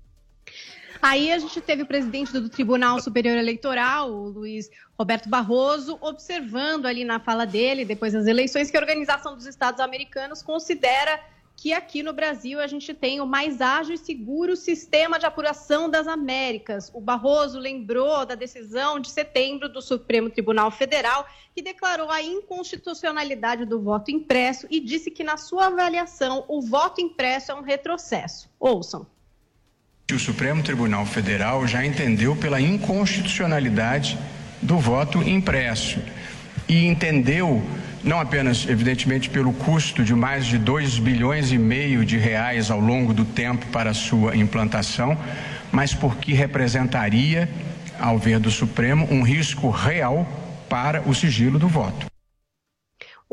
Aí a gente teve o presidente do Tribunal Superior Eleitoral, o Luiz Roberto Barroso, observando ali na fala dele, depois das eleições, que a Organização dos Estados Americanos considera que aqui no Brasil a gente tem o mais ágil e seguro sistema de apuração das Américas. O Barroso lembrou da decisão de setembro do Supremo Tribunal Federal, que declarou a inconstitucionalidade do voto impresso e disse que, na sua avaliação, o voto impresso é um retrocesso. Ouçam. O Supremo Tribunal Federal já entendeu pela inconstitucionalidade do voto impresso e entendeu não apenas, evidentemente, pelo custo de mais de 2 bilhões e meio de reais ao longo do tempo para sua implantação, mas porque representaria, ao ver do Supremo, um risco real para o sigilo do voto.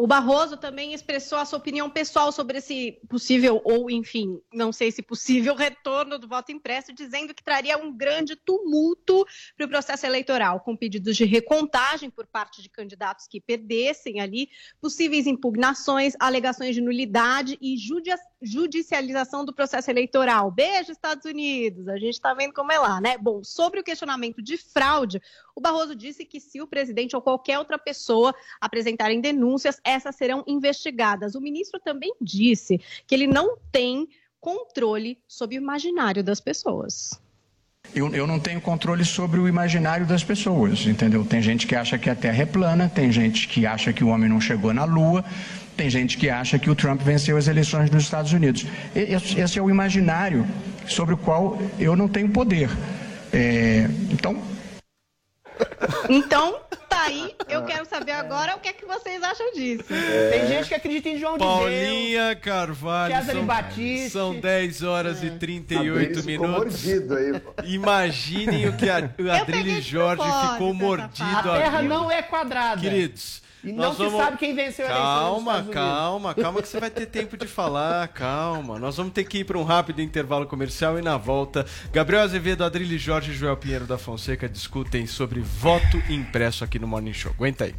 O Barroso também expressou a sua opinião pessoal sobre esse possível, ou enfim, não sei se possível, retorno do voto impresso, dizendo que traria um grande tumulto para o processo eleitoral, com pedidos de recontagem por parte de candidatos que perdessem ali, possíveis impugnações, alegações de nulidade e judia- judicialização do processo eleitoral. Beijo, Estados Unidos. A gente está vendo como é lá, né? Bom, sobre o questionamento de fraude, o Barroso disse que se o presidente ou qualquer outra pessoa apresentarem denúncias, essas serão investigadas. O ministro também disse que ele não tem controle sobre o imaginário das pessoas. Eu, eu não tenho controle sobre o imaginário das pessoas, entendeu? Tem gente que acha que a Terra é plana, tem gente que acha que o homem não chegou na Lua, tem gente que acha que o Trump venceu as eleições nos Estados Unidos. Esse, é o imaginário sobre o qual eu não tenho poder. É, então, Então, aí. Eu quero saber agora o que é que vocês acham disso. Tem gente que acredita em João de Deus. Paulinha Carvalho, César são, Batiste. são 10 horas e 38 Adriles ficou minutos. mordido aí, pô. Imaginem o que a, o Adriles Jorge ficou mordido A Terra aqui. não é quadrada. Queridos, E não se vamos- sabe quem venceu a eleição Calma, Estados Unidos. calma, calma que você vai ter tempo de falar, calma. Nós vamos ter que ir para um rápido intervalo comercial e na volta, Gabriel Azevedo, Adrilho Jorge e Joel Pinheiro da Fonseca discutem sobre voto impresso aqui no Morning Show. Aguenta aí.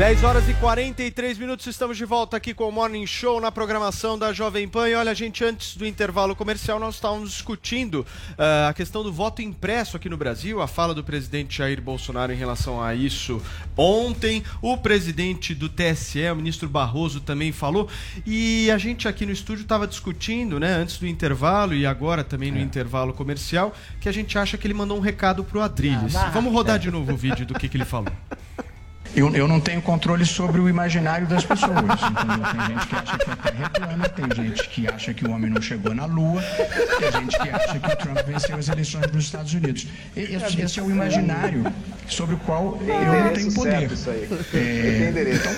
10 horas e 43 minutos, estamos de volta aqui com o Morning Show na programação da Jovem Pan. E olha, gente, antes do intervalo comercial, nós estávamos discutindo ah, a questão do voto impresso aqui no Brasil, a fala do presidente Jair Bolsonaro em relação a isso ontem. O presidente do TSE, o ministro Barroso, também falou. E a gente aqui no estúdio estava discutindo, né, antes do intervalo e agora também no intervalo comercial, que a gente acha que ele mandou um recado pro Adrilles. Ah, vá. Vamos rodar de novo o vídeo do que, que ele falou. eu, eu não tenho controle sobre o imaginário das pessoas. Entendeu? Tem gente que acha que a Terra é plana, tem gente que acha que o homem não chegou na Lua, tem gente que acha que o Trump venceu as eleições nos Estados Unidos. Esse, esse é o imaginário sobre o qual eu não tenho poder. É, então,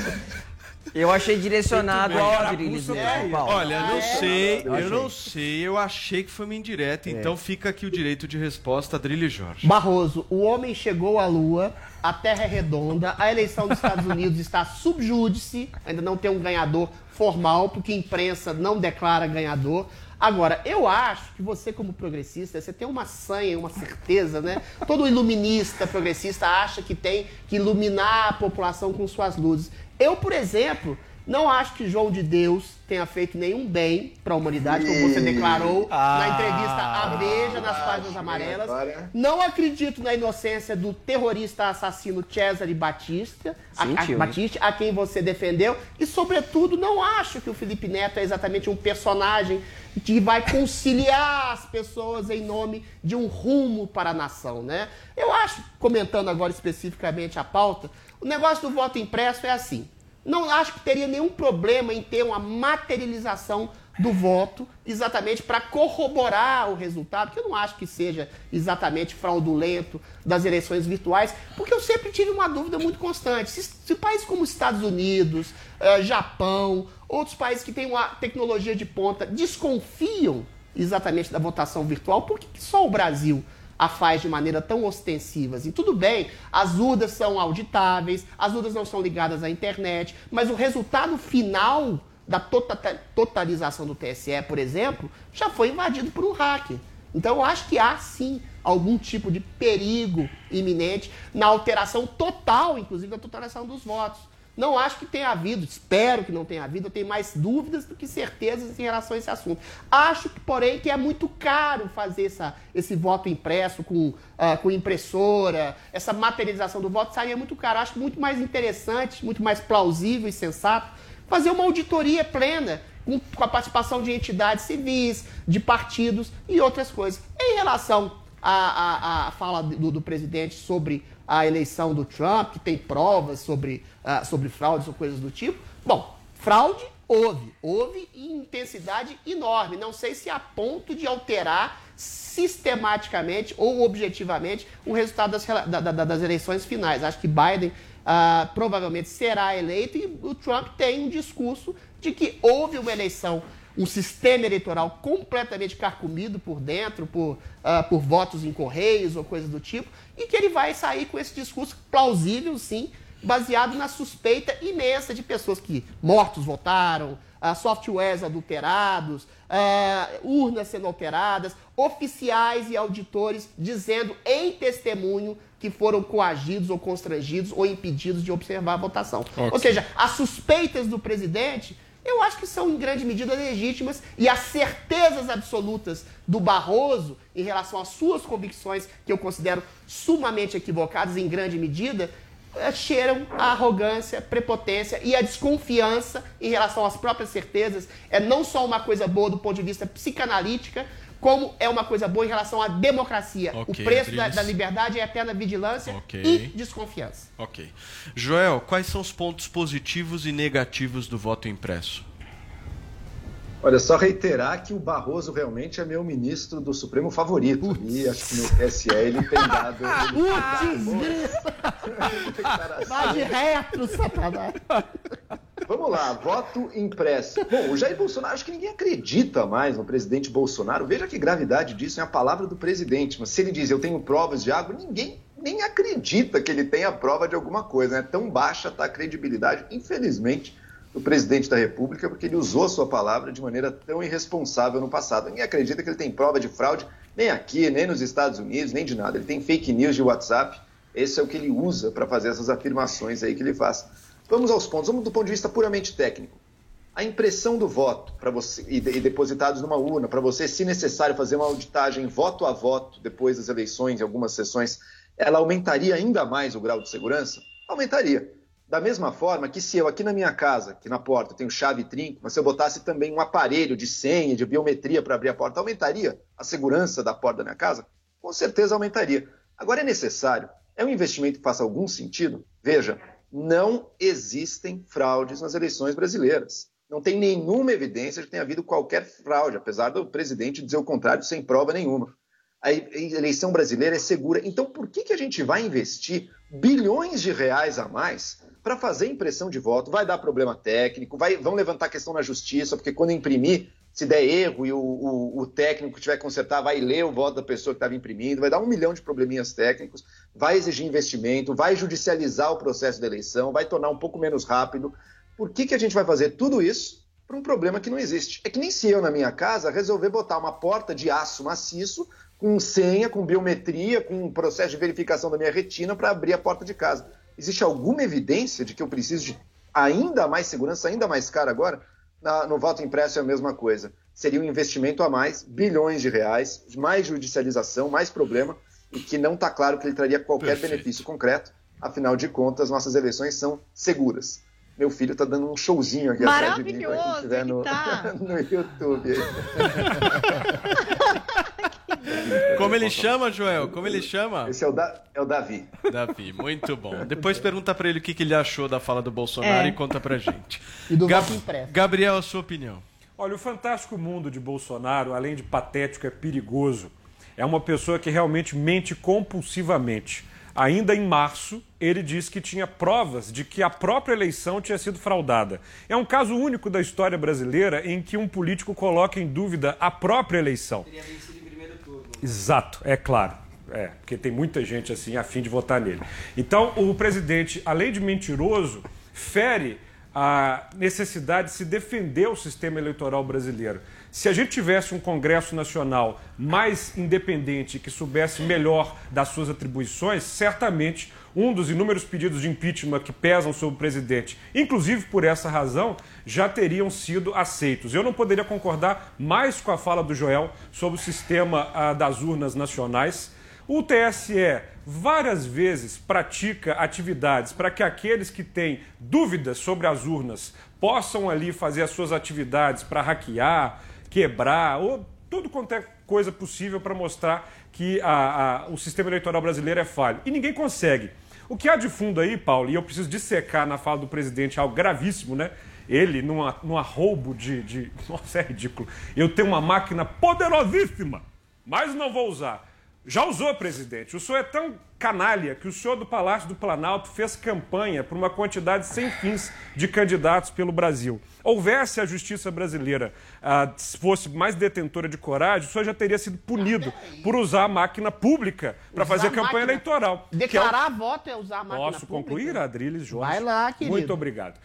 Eu achei direcionado ao mesmo, Paulo. Olha, não sei, Eu eu não sei, eu achei que foi uma indireta, então fica aqui o direito de resposta, Adrilho Jorge. Barroso, o homem chegou à Lua, a Terra é redonda, a eleição dos Estados Unidos está subjúdice, ainda não tem um ganhador formal, porque a imprensa não declara ganhador. Agora, eu acho que você, como progressista, você tem uma sanha, uma certeza, né? Todo iluminista progressista acha que tem que iluminar a população com suas luzes. Eu, por exemplo, não acho que João de Deus tenha feito nenhum bem para a humanidade, como você declarou na entrevista à Veja, nas páginas amarelas. Não acredito na inocência do terrorista assassino Cesare Batista, a, Sentiu, a, hein? Batiste, a quem você defendeu. E, sobretudo, não acho que o Felipe Neto é exatamente um personagem que vai conciliar as pessoas em nome de um rumo para a nação, né? Eu acho, comentando agora especificamente a pauta, o negócio do voto impresso é assim. Não acho que teria nenhum problema em ter uma materialização do voto, exatamente para corroborar o resultado, que eu não acho que seja exatamente fraudulento das eleições virtuais, porque eu sempre tive uma dúvida muito constante. Se, se países como Estados Unidos, eh, Japão, outros países que têm uma tecnologia de ponta desconfiam exatamente da votação virtual, por que que só o Brasil a faz de maneira tão ostensiva. E tudo bem, as urnas são auditáveis, as urnas não são ligadas à internet, mas o resultado final da tota- totalização do TSE, por exemplo, já foi invadido por um hacker. Então eu acho que há sim algum tipo de perigo iminente na alteração total, inclusive da totalização dos votos. Não acho que tenha havido, espero que não tenha havido, eu tenho mais dúvidas do que certezas em relação a esse assunto. Acho, porém, que é muito caro fazer essa, esse voto impresso com, ah, com impressora, essa materialização do voto seria muito caro. Acho muito mais interessante, muito mais plausível e sensato fazer uma auditoria plena com, com a participação de entidades civis, de partidos e outras coisas. Em relação à, à fala do, do presidente sobre a eleição do Trump, que tem provas sobre, ah, sobre fraudes ou coisas do tipo, bom, fraude houve, houve em intensidade enorme. Não sei se a ponto de alterar sistematicamente ou objetivamente o resultado das, da- da- das eleições finais. Acho que Biden ah, provavelmente será eleito e o Trump tem um discurso de que houve uma eleição, um sistema eleitoral completamente carcomido por dentro, por, ah, por votos em correios ou coisas do tipo, e que ele vai sair com esse discurso plausível, sim, baseado na suspeita imensa de pessoas que mortos votaram, ah, softwares adulterados, ah, urnas sendo alteradas, oficiais e auditores dizendo em testemunho que foram coagidos ou constrangidos ou impedidos de observar a votação. Ok. Ou seja, as suspeitas do presidente, eu acho que são em grande medida legítimas e as certezas absolutas do Barroso em relação às suas convicções, que eu considero sumamente equivocadas em grande medida, eh, cheiram a arrogância, prepotência e a desconfiança em relação às próprias certezas. É não só uma coisa boa do ponto de vista psicanalítica, como é uma coisa boa em relação à democracia. Ok, o preço da, da liberdade é a eterna vigilância Ok. e desconfiança. Ok. Joel, quais são os pontos positivos e negativos do voto impresso? Olha, só reiterar que o Barroso realmente é meu ministro do Supremo favorito. E acho que no TSE ele tem dado. ele tem dado Vai de reto, Satanás. Vamos lá, voto impresso. Bom, o Jair Bolsonaro, acho que ninguém acredita mais no presidente Bolsonaro. Veja que gravidade disso é a palavra do presidente. Mas se ele diz eu tenho provas de algo, ninguém nem acredita que ele tenha prova de alguma coisa. É tão baixa está a credibilidade, infelizmente, do presidente da República, porque ele usou a sua palavra de maneira tão irresponsável no passado. Ninguém acredita que ele tem prova de fraude, nem aqui, nem nos Estados Unidos, nem de nada. Ele tem fake news de WhatsApp. Esse é o que ele usa para fazer essas afirmações aí que ele faz. Vamos aos pontos. Vamos do ponto de vista puramente técnico. A impressão do voto para você e, e depositados numa urna, para você, se necessário, fazer uma auditagem voto a voto depois das eleições, em algumas sessões, ela aumentaria ainda mais o grau de segurança? Aumentaria. Da mesma forma que se eu aqui na minha casa, aqui na porta, tenho chave e trinco, mas se eu botasse também um aparelho de senha, de biometria para abrir a porta, aumentaria a segurança da porta da minha casa? Com certeza aumentaria. Agora é necessário? É um investimento que faça algum sentido? Veja, não existem fraudes nas eleições brasileiras. Não tem nenhuma evidência de que tenha havido qualquer fraude, apesar do presidente dizer o contrário sem prova nenhuma. A eleição brasileira é segura. Então, por que, que a gente vai investir bilhões de reais a mais para fazer impressão de voto? Vai dar problema técnico, vai, vão levantar questão na justiça, porque quando imprimir, se der erro e o, o- o técnico que tiver que consertar vai ler o voto da pessoa que estava imprimindo, vai dar um milhão de probleminhas técnicos, vai exigir investimento, vai judicializar o processo da eleição, vai tornar um pouco menos rápido. Por que, que a gente vai fazer tudo isso para um problema que não existe? É que nem se eu, na minha casa, resolver botar uma porta de aço maciço com senha, com biometria, com um processo de verificação da minha retina para abrir a porta de casa. Existe alguma evidência de que eu preciso de ainda mais segurança, ainda mais cara agora? Na- no voto impresso é a mesma coisa. Seria um investimento a mais, bilhões de reais, mais judicialização, mais problema, e que não está claro que ele traria qualquer Perfeito. benefício concreto. Afinal de contas, nossas eleições são seguras. Meu filho está dando um showzinho aqui atrás de mim, para quem Maravilhoso, estiver no, tá. no YouTube. Como ele chama, Joel? Como ele chama? Esse é o, da, é o Davi. Davi, muito bom. Depois pergunta pra ele o que, que ele achou da fala do Bolsonaro É. e conta pra gente. E do Gab-. Gabriel, a sua opinião. Olha, o fantástico mundo de Bolsonaro, além de patético, é perigoso. É uma pessoa que realmente mente compulsivamente. Ainda em março, ele disse que tinha provas de que a própria eleição tinha sido fraudada. É um caso único da história brasileira em que um político coloca em dúvida a própria eleição. Exato, é claro. É, porque tem muita gente assim a fim de votar nele. Então, o presidente, além de mentiroso, fere a necessidade de se defender o sistema eleitoral brasileiro. Se a gente tivesse um Congresso Nacional mais independente, que soubesse melhor das suas atribuições, certamente um dos inúmeros pedidos de impeachment que pesam sobre o presidente, inclusive por essa razão, já teriam sido aceitos. Eu não poderia concordar mais com a fala do Joel sobre o sistema ah, das urnas nacionais. O TSE várias vezes pratica atividades para que aqueles que têm dúvidas sobre as urnas possam ali fazer as suas atividades para hackear, quebrar ou tudo quanto é coisa possível para mostrar que a- a- o sistema eleitoral brasileiro é falho. E ninguém consegue. O que há de fundo aí, Paulo, e eu preciso dissecar na fala do presidente algo gravíssimo, né? Ele, numa, numa roubo de, de. Nossa, é ridículo. Eu tenho uma máquina poderosíssima, mas não vou usar. Já usou, presidente. O senhor é tão canalha que o senhor do Palácio do Planalto fez campanha por uma quantidade sem fins de candidatos pelo Brasil. Houvesse a justiça brasileira ah, fosse mais detentora de coragem, o senhor já teria sido punido por usar a máquina pública para fazer campanha máquina- eleitoral. que é o- Declarar voto é usar a máquina Posso pública? concluir, Adriles Jorge? Vai lá, querido. Muito obrigado.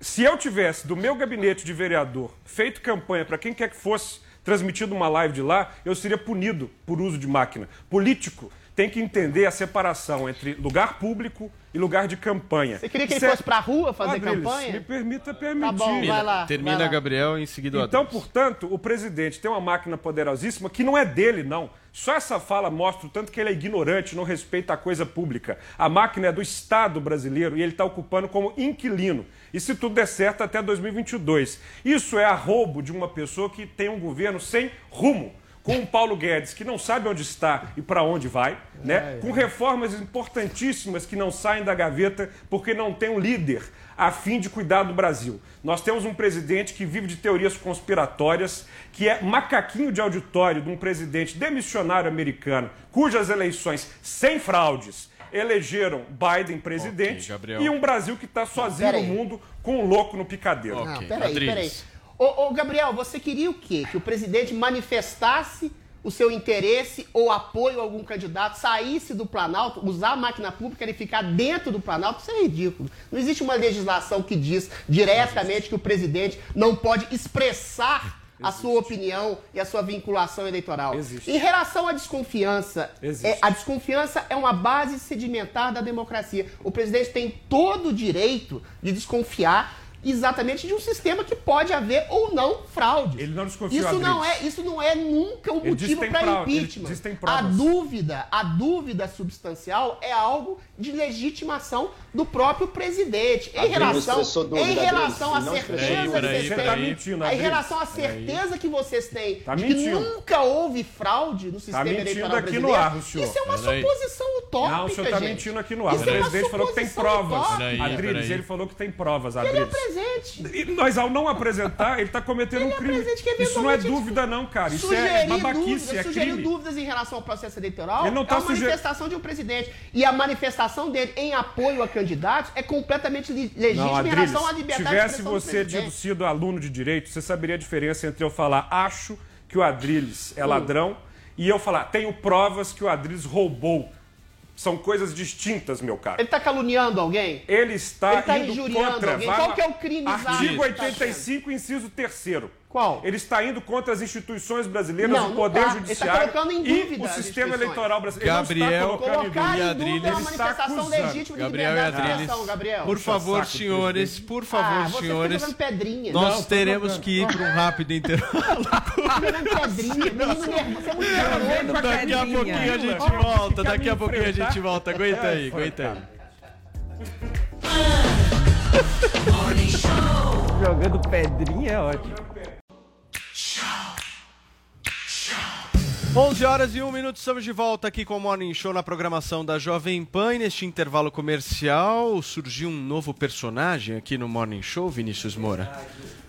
Se eu tivesse, do meu gabinete de vereador, feito campanha para quem quer que fosse, transmitido uma live de lá, eu seria punido por uso de máquina. Político tem que entender a separação entre lugar público e lugar de campanha. Você queria que ele é- fosse pra rua fazer Adriles, campanha? Me permita permitir. Tá bom, vai lá. Termina vai lá. Gabriel e em seguida o Então, Adriles. portanto, o presidente tem uma máquina poderosíssima que não é dele, não. Só essa fala mostra o tanto que ele é ignorante, não respeita a coisa pública. A máquina é do Estado brasileiro e ele está ocupando como inquilino. E se tudo der certo, até 2022. Isso é arrobo de uma pessoa que tem um governo sem rumo. Com o Paulo Guedes, que não sabe onde está e para onde vai, né? com reformas importantíssimas que não saem da gaveta porque não tem um líder a fim de cuidar do Brasil. Nós temos um presidente que vive de teorias conspiratórias, que é macaquinho de auditório de um presidente demissionário americano, cujas eleições sem fraudes elegeram Biden presidente Gabriel. e um Brasil que está sozinho no mundo com um louco no picadeiro. Não, peraí, peraí. Ô, ô, Gabriel, você queria o quê? Que o presidente manifestasse o seu interesse ou apoio a algum candidato, saísse do Planalto, usar a máquina pública e ficar dentro do Planalto? Isso é ridículo. Não existe uma legislação que diz diretamente que o presidente não pode expressar a sua opinião e a sua vinculação eleitoral. Existe. Em relação à desconfiança, é, a desconfiança é uma base sedimentar da democracia. O presidente tem todo o direito de desconfiar exatamente de um sistema que pode haver ou não fraude. Ele não desconfia, Isso não é, isso não é nunca um motivo para impeachment. a dúvida, a dúvida substancial é algo de legitimação do próprio presidente. Em Adriles relação, dúvida, em relação à certeza que vocês Você têm, tá mentindo, em relação à certeza que vocês têm Tá de que mentindo. nunca houve fraude no sistema mentindo eleitoral aqui no brasileiro, ar, o senhor. isso é uma Peraí. suposição utópica, Não, o senhor está mentindo aqui no ar. O é uma presidente falou que tem provas. Adriles, ele falou que tem provas, Adriles. Presente. E nós, ao não apresentar, ele está cometendo um crime. que Isso não é eventualmente dúvida, não, cara. Isso é babaquice, dúvidas, é crime. dúvidas em relação ao processo eleitoral Ele não tá é uma suge- manifestação de um presidente. E a manifestação dele em apoio a candidatos é completamente legítima Não, em Adriles, relação à liberdade de tivesse expressão do você tido sido aluno de direito, você saberia a diferença entre eu falar acho que o Adriles Hum. é ladrão e eu falar tenho provas que o Adriles roubou. São coisas distintas, meu caro. Ele está caluniando alguém? Ele está Ele tá indo injuriando contra. alguém. Qual que é o crime Artigo que tá 85, inciso 3 Qual? Ele está indo contra as instituições brasileiras, Não, o Poder tá. Tá Judiciário colocando em e o sistema eleitoral brasileiro. Ele não está Gabriel Colocar e em dúvida é uma Ele manifestação legítima de Gabriel e liberdade de Adriles. expressão, Gabriel. Por favor, senhores, por favor, ah, senhores. Pedrinha. Nós Não, teremos que ir para um rápido intervalo. pedrinha. Menino você é muito nervoso. Daqui a pouquinho a gente volta, daqui a pouquinho a gente volta. Aguenta aí, aguenta aí. Jogando pedrinha é ótimo. 11 horas e 1 minuto, estamos de volta aqui com o Morning Show na programação da Jovem Pan. E neste intervalo comercial surgiu um novo personagem aqui no Morning Show, Vinícius Moura.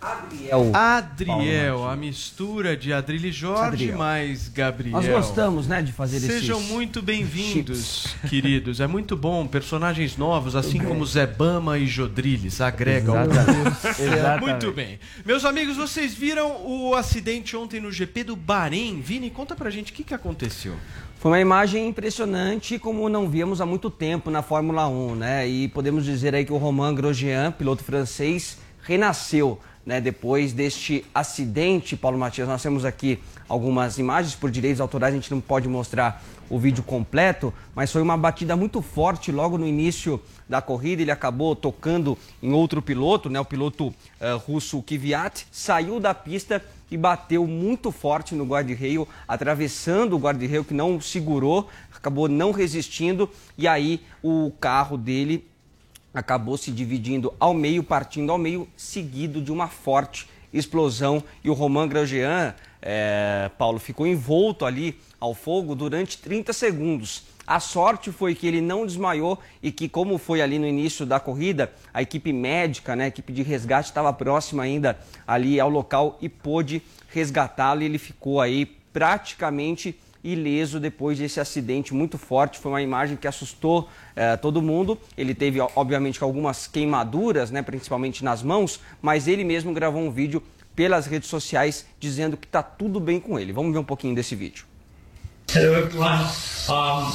Adriel. Adriel, a mistura de Adrilho Jorge Adriel. mais Gabriel. Nós gostamos, né, de fazer Sejam esses muito bem-vindos, queridos. É muito bom, personagens novos, assim como Zé Bama e Jodriles, agregam. Exatamente. Exatamente. Muito bem. Meus amigos, vocês viram o acidente ontem no GP do Bahrein? Vini, conta pra gente o que, que aconteceu. Foi uma imagem impressionante, como não víamos há muito tempo na Fórmula 1, né? E podemos dizer aí que o Romain Grosjean, piloto francês, renasceu, né? Depois deste acidente, Paulo Matias, nós temos aqui algumas imagens por direitos autorais, a gente não pode mostrar o vídeo completo, mas foi uma batida muito forte logo no início da corrida, ele acabou tocando em outro piloto, né? O piloto eh, russo Kvyat, saiu da pista e bateu muito forte no guarda-reio, atravessando o guarda-reio que não segurou, acabou não resistindo e aí o carro dele acabou se dividindo ao meio, partindo ao meio, seguido de uma forte explosão e o Romain Grosjean, eh, Paulo, ficou envolto ali ao fogo durante 30 segundos. A sorte foi que ele não desmaiou e que, como foi ali no início da corrida, a equipe médica, né, a equipe de resgate estava próxima ainda ali ao local e pôde resgatá-lo ele ficou aí praticamente ileso depois desse acidente muito forte. Foi uma imagem que assustou eh, todo mundo. Ele teve, obviamente, algumas queimaduras, né, principalmente nas mãos, mas ele mesmo gravou um vídeo pelas redes sociais dizendo que está tudo bem com ele. Vamos ver um pouquinho desse vídeo. Hello everyone. Um,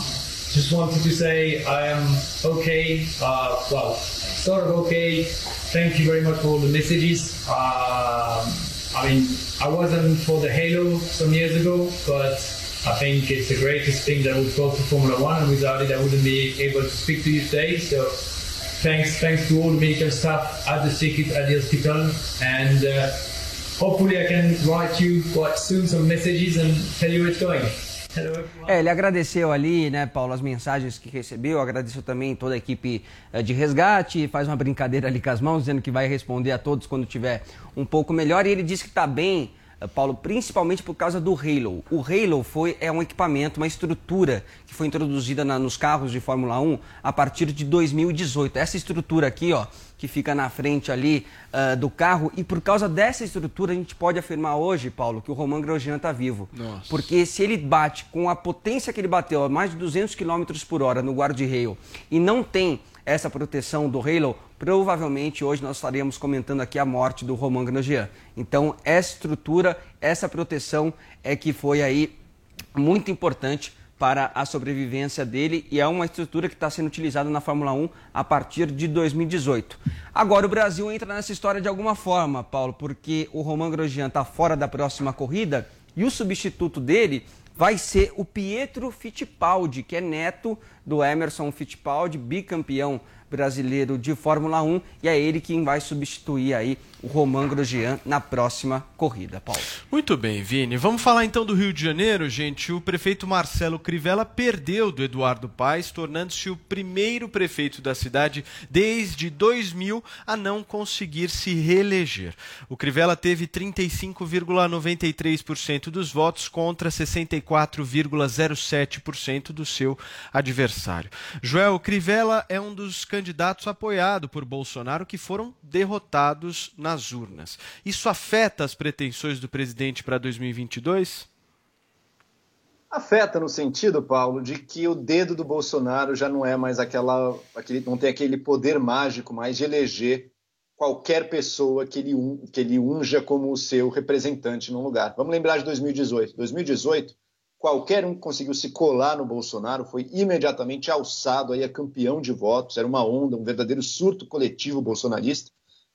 just wanted to say I am okay. Uh, well, sort of okay. Thank you very much for all the messages. Um I mean, I wasn't for the Halo some years ago, but I think it's the greatest thing that would go to Formula One, and without it, I wouldn't be able to speak to you today. So, thanks, thanks to all the medical staff at the circuit, at the hospital, and uh, hopefully, I can write you quite soon some messages and tell you it's going. É, ele agradeceu ali, né, Paulo, as mensagens que recebeu, agradeceu também toda a equipe eh, de resgate, faz uma brincadeira ali com as mãos, dizendo que vai responder a todos quando tiver um pouco melhor. E ele disse que está bem, Paulo, principalmente por causa do Halo. O Halo foi, é um equipamento, uma estrutura que foi introduzida na- nos carros de Fórmula 1 a partir de 2018. Essa estrutura aqui, ó, que fica na frente ali ah, do carro, e por causa dessa estrutura a gente pode afirmar hoje, Paulo, que o Romain Grosjean está vivo. Nossa. Porque se ele bate com a potência que ele bateu, a mais de 200 km por hora no guarda-rail, e não tem essa proteção do Halo, provavelmente hoje nós estaremos comentando aqui a morte do Romain Grosjean. Então, essa estrutura, essa proteção é que foi aí muito importante para a sobrevivência dele e é uma estrutura que está sendo utilizada na Fórmula 1 a partir de 2018. Agora o Brasil entra nessa história de alguma forma, Paulo, porque o Romain Grosjean está fora da próxima corrida e o substituto dele vai ser o Pietro Fittipaldi, que é neto do Emerson Fittipaldi, bicampeão brasileiro de Fórmula 1, e é ele quem vai substituir aí o Romain Grosjean na próxima corrida, Paulo. Muito bem, Vini. Vamos falar então do Rio de Janeiro, gente. O prefeito Marcelo Crivella perdeu do Eduardo Paes, tornando-se o primeiro prefeito da cidade desde 2000 a não conseguir se reeleger. O Crivella teve 35,93% dos votos contra 64,07% do seu adversário. Joel Crivella é um dos candidatos apoiado por Bolsonaro que foram derrotados nas urnas. Isso afeta as pretensões do presidente para 2022? Afeta no sentido, Paulo, de que o dedo do Bolsonaro já não é mais aquela, aquele, não tem aquele poder mágico mais de eleger qualquer pessoa que ele, que ele unja como o seu representante num lugar. Vamos lembrar de 2018. 2018, qualquer um que conseguiu se colar no Bolsonaro foi imediatamente alçado aí a campeão de votos. Era uma onda, um verdadeiro surto coletivo bolsonarista.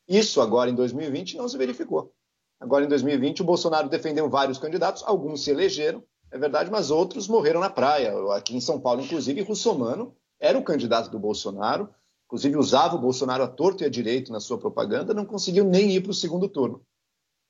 Isso agora em 2020 não se verificou. Agora em 2020 o Bolsonaro defendeu vários candidatos, alguns se elegeram, é verdade, mas outros morreram na praia. Aqui em São Paulo, inclusive, Russomano era o candidato do Bolsonaro, inclusive usava o Bolsonaro à torto e à direito na sua propaganda, não conseguiu nem ir para o segundo turno.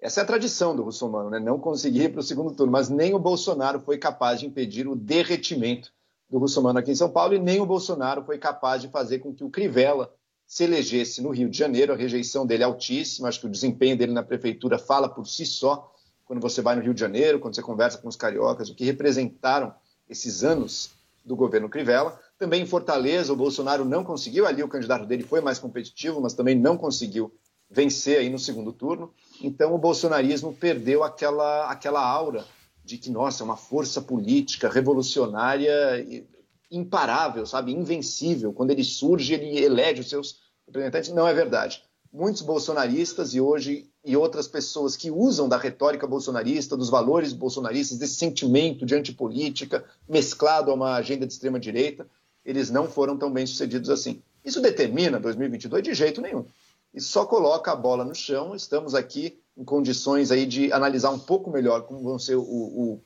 Essa é a tradição do Russomano, né? não conseguir ir para o segundo turno, mas nem o Bolsonaro foi capaz de impedir o derretimento do Russomano aqui em São Paulo e nem o Bolsonaro foi capaz de fazer com que o Crivella se elegesse no Rio de Janeiro. A rejeição dele é altíssima, acho que o desempenho dele na prefeitura fala por si só. Quando você vai no Rio de Janeiro, quando você conversa com os cariocas, o que representaram esses anos do governo Crivella. Também em Fortaleza, o Bolsonaro não conseguiu, ali o candidato dele foi mais competitivo, mas também não conseguiu vencer aí no segundo turno. Então o bolsonarismo perdeu aquela, aquela aura de que, nossa, é uma força política revolucionária imparável, sabe, invencível. Quando ele surge, ele elege os seus representantes. Não é verdade. Muitos bolsonaristas e hoje e outras pessoas que usam da retórica bolsonarista, dos valores bolsonaristas, desse sentimento de antipolítica mesclado a uma agenda de extrema direita, eles não foram tão bem sucedidos assim. Isso determina 2022 de jeito nenhum. Isso só coloca a bola no chão. Estamos aqui em condições aí de analisar um pouco melhor como vão ser o, o,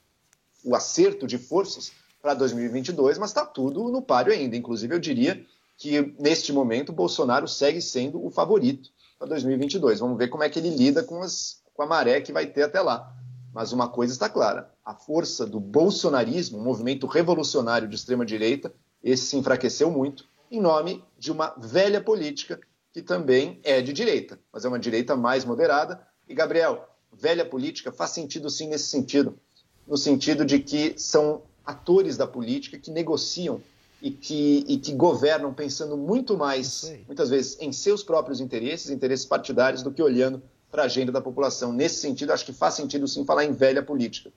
o acerto de forças para 2022, mas está tudo no páreo ainda. Inclusive, eu diria que neste momento Bolsonaro segue sendo o favorito para 2022. Vamos ver como é que ele lida com, as, com a maré que vai ter até lá. Mas uma coisa está clara: a força do bolsonarismo, um movimento revolucionário de extrema direita, esse se enfraqueceu muito em nome de uma velha política que também é de direita, mas é uma direita mais moderada. E Gabriel, velha política faz sentido sim nesse sentido, no sentido de que são atores da política que negociam e que, e que governam pensando muito mais, muitas vezes, em seus próprios interesses, interesses partidários, do que olhando para a agenda da população. Nesse sentido, acho que faz sentido sim falar em velha política.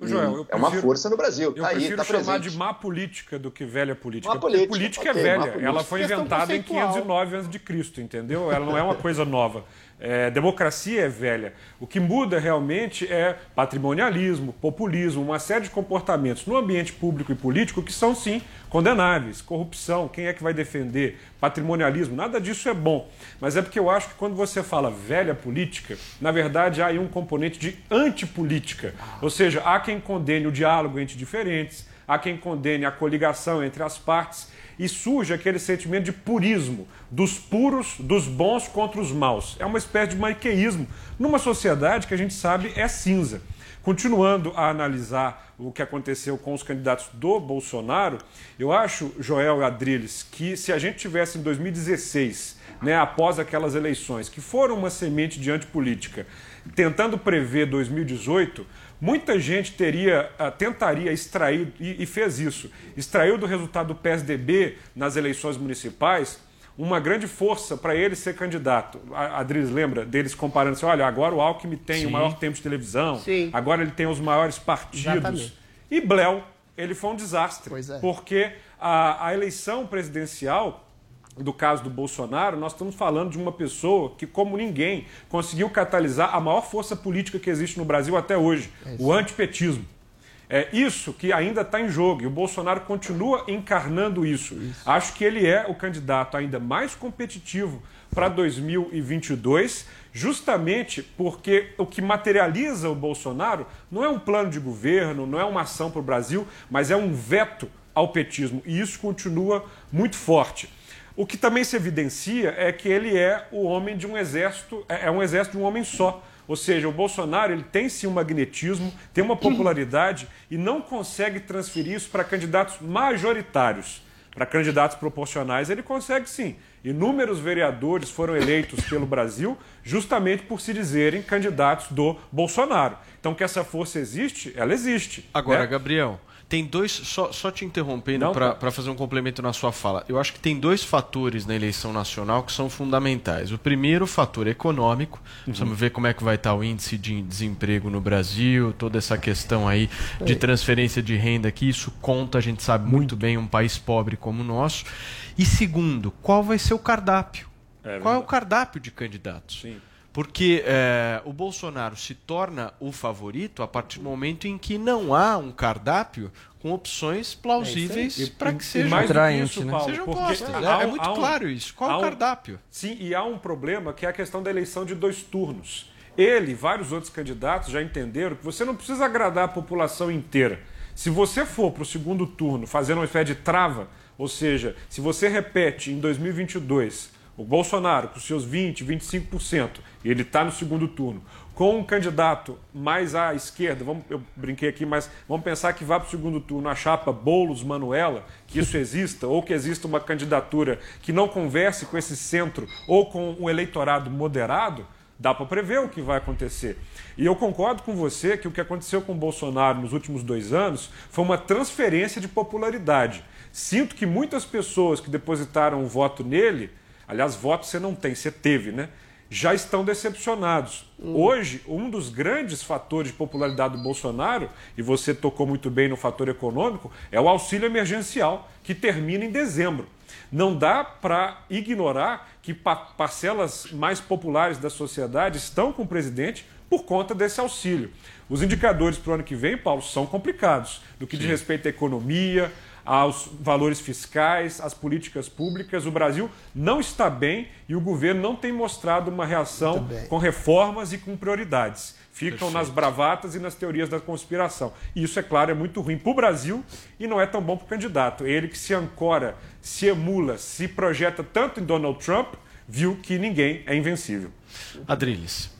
Joel, eu é uma prefiro- força no Brasil. Eu Tá aí, prefiro tá chamar presente. de má política do que velha política. Má porque política, política é má velha. política. Ela foi inventada em conceitual. 509 a.C., entendeu? Ela não é uma coisa nova. É, democracia é velha. O que muda realmente é patrimonialismo, populismo, uma série de comportamentos no ambiente público e político que são, sim, condenáveis. Corrupção, quem é que vai defender? Patrimonialismo, nada disso é bom. Mas é porque eu acho que quando você fala velha política, na verdade há aí um componente de antipolítica. Ou seja, há quem condene o diálogo entre diferentes, há quem condene a coligação entre as partes e surge aquele sentimento de purismo, dos puros, dos bons contra os maus. É uma espécie de maniqueísmo numa sociedade que a gente sabe é cinza. Continuando a analisar o que aconteceu com os candidatos do Bolsonaro, eu acho, Joel Adriles, que se a gente tivesse em 2016, né, após aquelas eleições, que foram uma semente de antipolítica, tentando prever 2018, muita gente teria, ah, tentaria extrair, e, e fez isso, extraiu do resultado do PSDB nas eleições municipais uma grande força para ele ser candidato. A Adriles lembra deles comparando assim, olha, agora o Alckmin tem Sim. o maior tempo de televisão, Sim. agora ele tem os maiores partidos. Exatamente. E Bléu, ele foi um desastre, Pois é. porque a, a eleição presidencial do caso do Bolsonaro, nós estamos falando de uma pessoa que, como ninguém, conseguiu catalisar a maior força política que existe no Brasil até hoje, o antipetismo. É isso que ainda está em jogo e o Bolsonaro continua encarnando isso. Acho que ele é o candidato ainda mais competitivo para 2022, justamente porque o que materializa o Bolsonaro não é um plano de governo, não é uma ação para o Brasil, mas é um veto ao petismo e isso continua muito forte. O que também se evidencia é que ele é o homem de um exército, é é um exército de um homem só. Ou seja, o Bolsonaro ele tem sim um magnetismo, tem uma popularidade e não consegue transferir isso para candidatos majoritários. Para candidatos proporcionais, ele consegue sim. Inúmeros vereadores foram eleitos pelo Brasil justamente por se dizerem candidatos do Bolsonaro. Então, que essa força existe, ela existe. Agora, né? Gabriel, tem dois. Só, só te interrompendo para tá. fazer um complemento na sua fala. Eu acho que tem dois fatores na eleição nacional que são fundamentais. O primeiro, o fator econômico. Uhum. Precisamos ver como é que vai estar o índice de desemprego no Brasil, toda essa questão aí de É. transferência de renda que isso conta, a gente sabe muito bem, um país pobre como o nosso. E segundo, qual vai ser o cardápio? É qual é o cardápio de candidatos? Sim. Porque é, o Bolsonaro se torna o favorito a partir do momento em que não há um cardápio com opções plausíveis É para que sejam, mais isso, Paulo, sejam postas. É, há é um- muito um- claro isso. Qual o um- cardápio? Sim, e há um problema que é a questão da eleição de dois turnos. Ele e vários outros candidatos já entenderam que você não precisa agradar a população inteira. Se você for para o segundo turno fazendo uma espécie de trava, ou seja, se você repete em 2022 o Bolsonaro com seus 20, 25%, e ele está no segundo turno, com um candidato mais à esquerda, vamos, eu brinquei aqui, mas vamos pensar que vá para o segundo turno a chapa Boulos Manuela, que isso exista, ou que exista uma candidatura que não converse com esse centro ou com um eleitorado moderado, dá para prever o que vai acontecer. E eu concordo com você que o que aconteceu com o Bolsonaro nos últimos dois anos foi uma transferência de popularidade. Sinto que muitas pessoas que depositaram o voto nele, aliás, voto você não tem, você teve, né? Já estão decepcionados. Hoje, um dos grandes fatores de popularidade do Bolsonaro, e você tocou muito bem no fator econômico, é o auxílio emergencial, que termina em dezembro. Não dá para ignorar que pa- parcelas mais populares da sociedade estão com o presidente por conta desse auxílio. Os indicadores para o ano que vem, Paulo, são complicados. No que diz respeito à economia, aos valores fiscais, às políticas públicas, o Brasil não está bem e o governo não tem mostrado uma reação com reformas e com prioridades. Ficam nas bravatas e nas teorias da conspiração. E isso, é claro, é muito ruim para o Brasil e não é tão bom para o candidato. Ele que se ancora, se emula, se projeta tanto em Donald Trump, viu que ninguém é invencível. Adriles.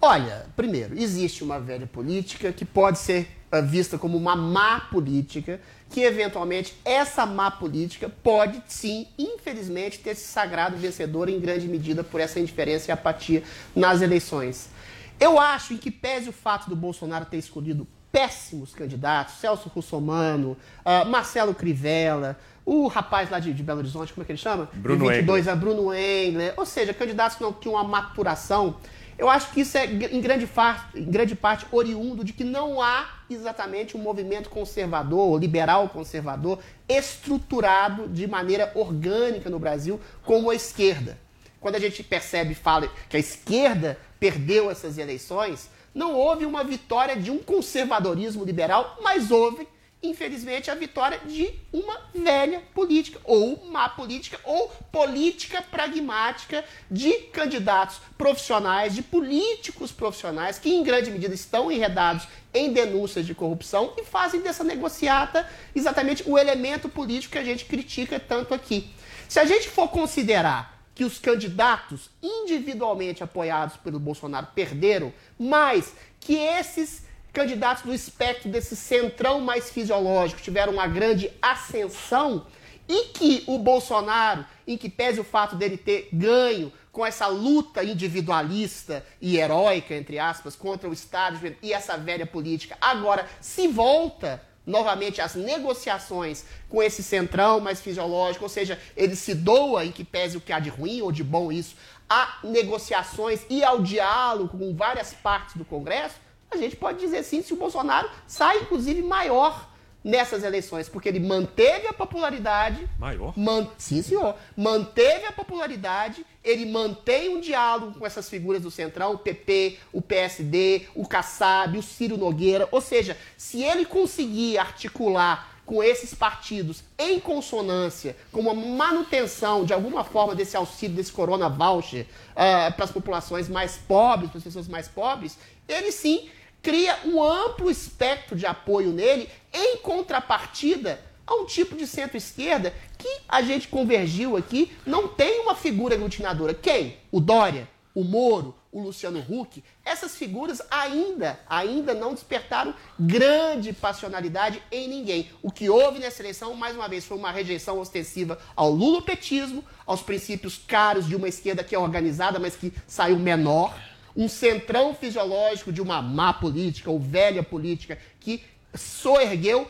Olha, primeiro, existe uma velha política que pode ser ah, vista como uma má política, que eventualmente essa má política pode sim, infelizmente, ter se sagrado vencedor em grande medida por essa indiferença e apatia nas eleições. Eu acho, em que pese o fato do Bolsonaro ter escolhido péssimos candidatos, Celso Russomano, ah, Marcelo Crivella, o rapaz lá de, de Belo Horizonte, como é que ele chama? Bruno de 22 a Bruno Engler, ou seja, candidatos que não tinham uma maturação. Eu acho que isso é em grande, em grande parte oriundo de que não há exatamente um movimento conservador, liberal conservador, estruturado de maneira orgânica no Brasil como a esquerda. Quando a gente percebe fala que a esquerda perdeu essas eleições, não houve uma vitória de um conservadorismo liberal, mas houve, infelizmente, a vitória de uma velha política, ou má política, ou política pragmática de candidatos profissionais, de políticos profissionais, que em grande medida estão enredados em denúncias de corrupção e fazem dessa negociata exatamente o elemento político que a gente critica tanto aqui. Se a gente for considerar que os candidatos individualmente apoiados pelo Bolsonaro perderam, mas que esses candidatos do espectro desse centrão mais fisiológico tiveram uma grande ascensão e que o Bolsonaro, em que pese o fato dele ter ganho com essa luta individualista e heróica, entre aspas, contra o Estado e essa velha política, agora se volta novamente às negociações com esse centrão mais fisiológico, ou seja, ele se doa, em que pese o que há de ruim ou de bom isso, a negociações e ao diálogo com várias partes do Congresso, a gente pode dizer sim se o Bolsonaro sai, inclusive, maior nessas eleições, porque ele manteve a popularidade. Maior? Man... Sim, senhor. Manteve a popularidade, ele mantém um diálogo com essas figuras do Centrão, o PP, o PSD, o Kassab, o Ciro Nogueira. Ou seja, se ele conseguir articular com esses partidos em consonância, com uma manutenção de alguma forma desse auxílio, desse corona voucher ah, para as populações mais pobres, para as pessoas mais pobres, ele sim cria um amplo espectro de apoio nele, em contrapartida a um tipo de centro-esquerda que a gente convergiu aqui, não tem uma figura aglutinadora. Quem? O Dória, o Moro, o Luciano Huck. Essas figuras ainda, ainda não despertaram grande passionalidade em ninguém. O que houve nessa eleição, mais uma vez, foi uma rejeição ostensiva ao lulopetismo, aos princípios caros de uma esquerda que é organizada, mas que saiu menor um centrão fisiológico de uma má política ou velha política que soergueu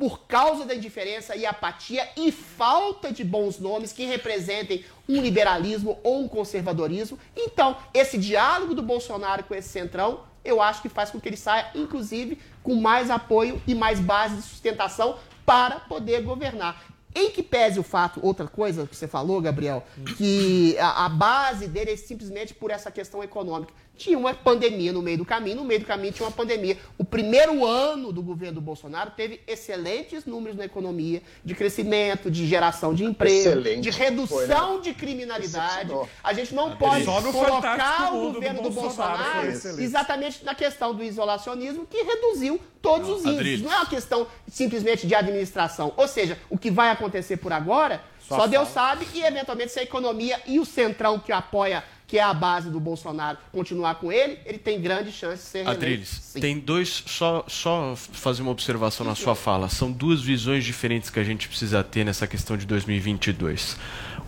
por causa da indiferença e apatia e falta de bons nomes que representem um liberalismo ou um conservadorismo. Então, esse diálogo do Bolsonaro com esse centrão, eu acho que faz com que ele saia, inclusive, com mais apoio e mais base de sustentação para poder governar. Em que pese o fato, outra coisa que você falou, Gabriel, que a, a base dele é simplesmente por essa questão econômica. Tinha uma pandemia no meio do caminho, no meio do caminho tinha uma pandemia. O primeiro ano do governo do Bolsonaro teve excelentes números na economia, de crescimento, de geração de emprego, Excelente. de redução Foi, né? de criminalidade. A gente não pode colocar o governo do Bolsonaro Bolsonaro, exatamente na questão do isolacionismo que reduziu todos os índices. Adriles. Não é uma questão simplesmente de administração. Ou seja, o que vai acontecer por agora, Só só, Deus sabe, e eventualmente se a economia e o centrão que apoia, que é a base do Bolsonaro, continuar com ele, ele tem grande chance de ser reeleito. Adriles, tem dois. Só, só fazer uma observação na sua fala. São duas visões diferentes que a gente precisa ter nessa questão de 2022.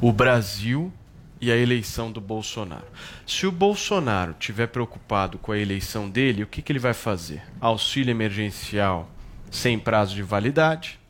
O Brasil e a eleição do Bolsonaro. Se o Bolsonaro tiver preocupado com a eleição dele, o que, que ele vai fazer? Auxílio emergencial sem prazo de validade.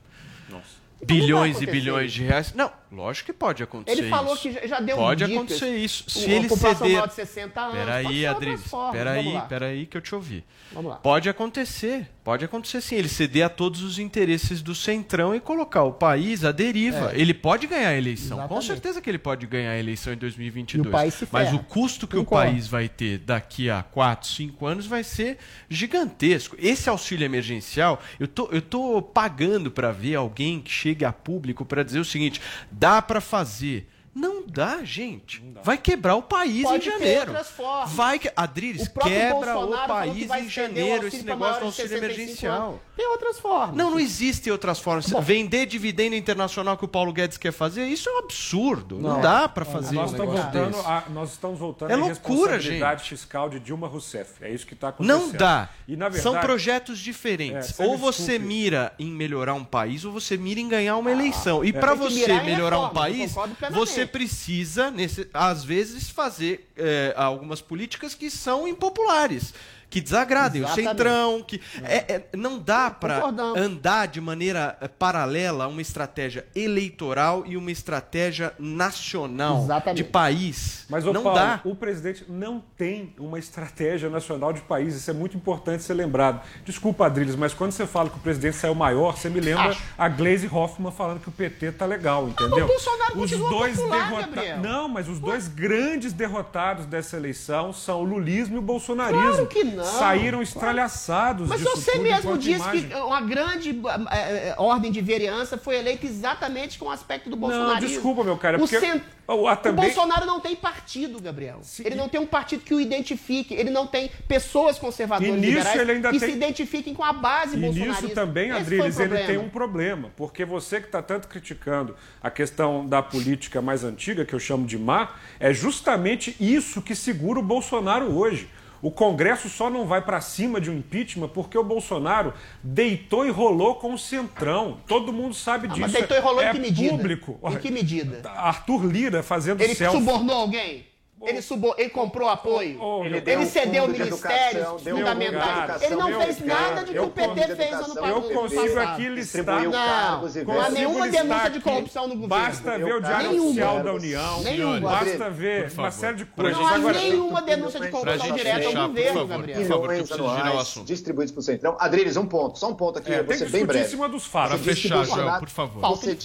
Bilhões e bilhões de reais. Não, lógico que pode acontecer Ele falou isso. que já- deu Pode dicas. acontecer isso. Se O- ele ceder. de 60 anos, Peraí, formas. Peraí, peraí que eu te ouvi. Vamos lá. Pode acontecer. Pode acontecer sim. Ele ceder a todos os interesses do Centrão e colocar o país à deriva. É. Ele pode ganhar a eleição. Com Exatamente. certeza que ele pode ganhar a eleição em 2022. E o país se Mas ferra. o custo que Concordo. o país vai ter daqui a 4, 5 anos vai ser gigantesco. Esse auxílio emergencial, eu tô, eu tô pagando para ver alguém que chegue a público para dizer o seguinte: dá para fazer. Não dá, gente. Vai quebrar o país Pode em janeiro. outras formas. Vai que Adriles O quebra Bolsonaro o país em janeiro esse negócio do auxílio 65 emergencial. anos. Tem outras formas. Não, não existem outras formas. Vender dividendo internacional que o Paulo Guedes quer fazer, isso é um absurdo. Não, dá para fazer nós, um estamos voltando a, nós estamos voltando É à loucura, responsabilidade fiscal de Dilma Rousseff. É isso que está acontecendo. Não dá. E, na verdade, São projetos diferentes. É, você ou você desculpe. mira em melhorar um país ou você mira em ganhar uma eleição. E é. para você melhorar um país, plenamente. Você precisa, nesse, às vezes, fazer é, algumas políticas que são impopulares. Que desagradem. O centrão, que. É, é, não dá pra Concordamos. andar de maneira eh, paralela uma estratégia eleitoral e uma estratégia nacional Exatamente. de país. Mas, não Paulo, dá. o presidente não tem uma estratégia nacional de país. Isso é muito importante ser lembrado. Desculpa, Adriles, mas quando você fala que o presidente saiu maior, você me lembra Acho. a Glaze Hoffman falando que o PT tá legal, entendeu? o Bolsonaro os dois popular, derrota- Gabriel. Não, mas os dois grandes derrotados dessa eleição são o lulismo e o bolsonarismo. Claro que não. Saíram estralhaçados Mas você mesmo disse imagem. que uma grande eh, eh, ordem de vereança foi eleita exatamente com o aspecto do bolsonarismo. desculpa, meu cara, O, porque- cent- o- a o também- Bolsonaro não tem partido, Gabriel. Ele não tem um partido que o identifique. Ele não tem pessoas conservadoras E nisso ele ainda que tem- se identifiquem com a base E bolsonarista. nisso também, Adriles, ele tem um problema, porque você que está tanto criticando a questão da política mais antiga, que eu chamo de má, é justamente isso que segura o Bolsonaro hoje. O Congresso só não vai para cima de um impeachment porque o Bolsonaro deitou e rolou com o Centrão. Todo mundo sabe Ah, disso. mas deitou e rolou é em que medida? público. Em que medida? Arthur Lira fazendo Ele selfie. subornou alguém? Ele, subo... ele comprou apoio? Ele ele deu um cedeu ministérios educação, fundamentais? ele não fez nada de que eu o PT fez ano passado. Eu consigo aqui listar. Não, há nenhuma denúncia de corrupção no governo. Basta ver o Diário Nenhuma. Oficial da União, Nenhuma. basta ver uma série de coisas. Não há nenhuma denúncia de corrupção direta ao governo, Gabriel. Milhões anuais distribuídos para o Centrão. Adriles, um ponto, só um ponto aqui, É, eu vou ser bem discutir breve. em cima dos fatos. Que fechar, Joel, por favor. Você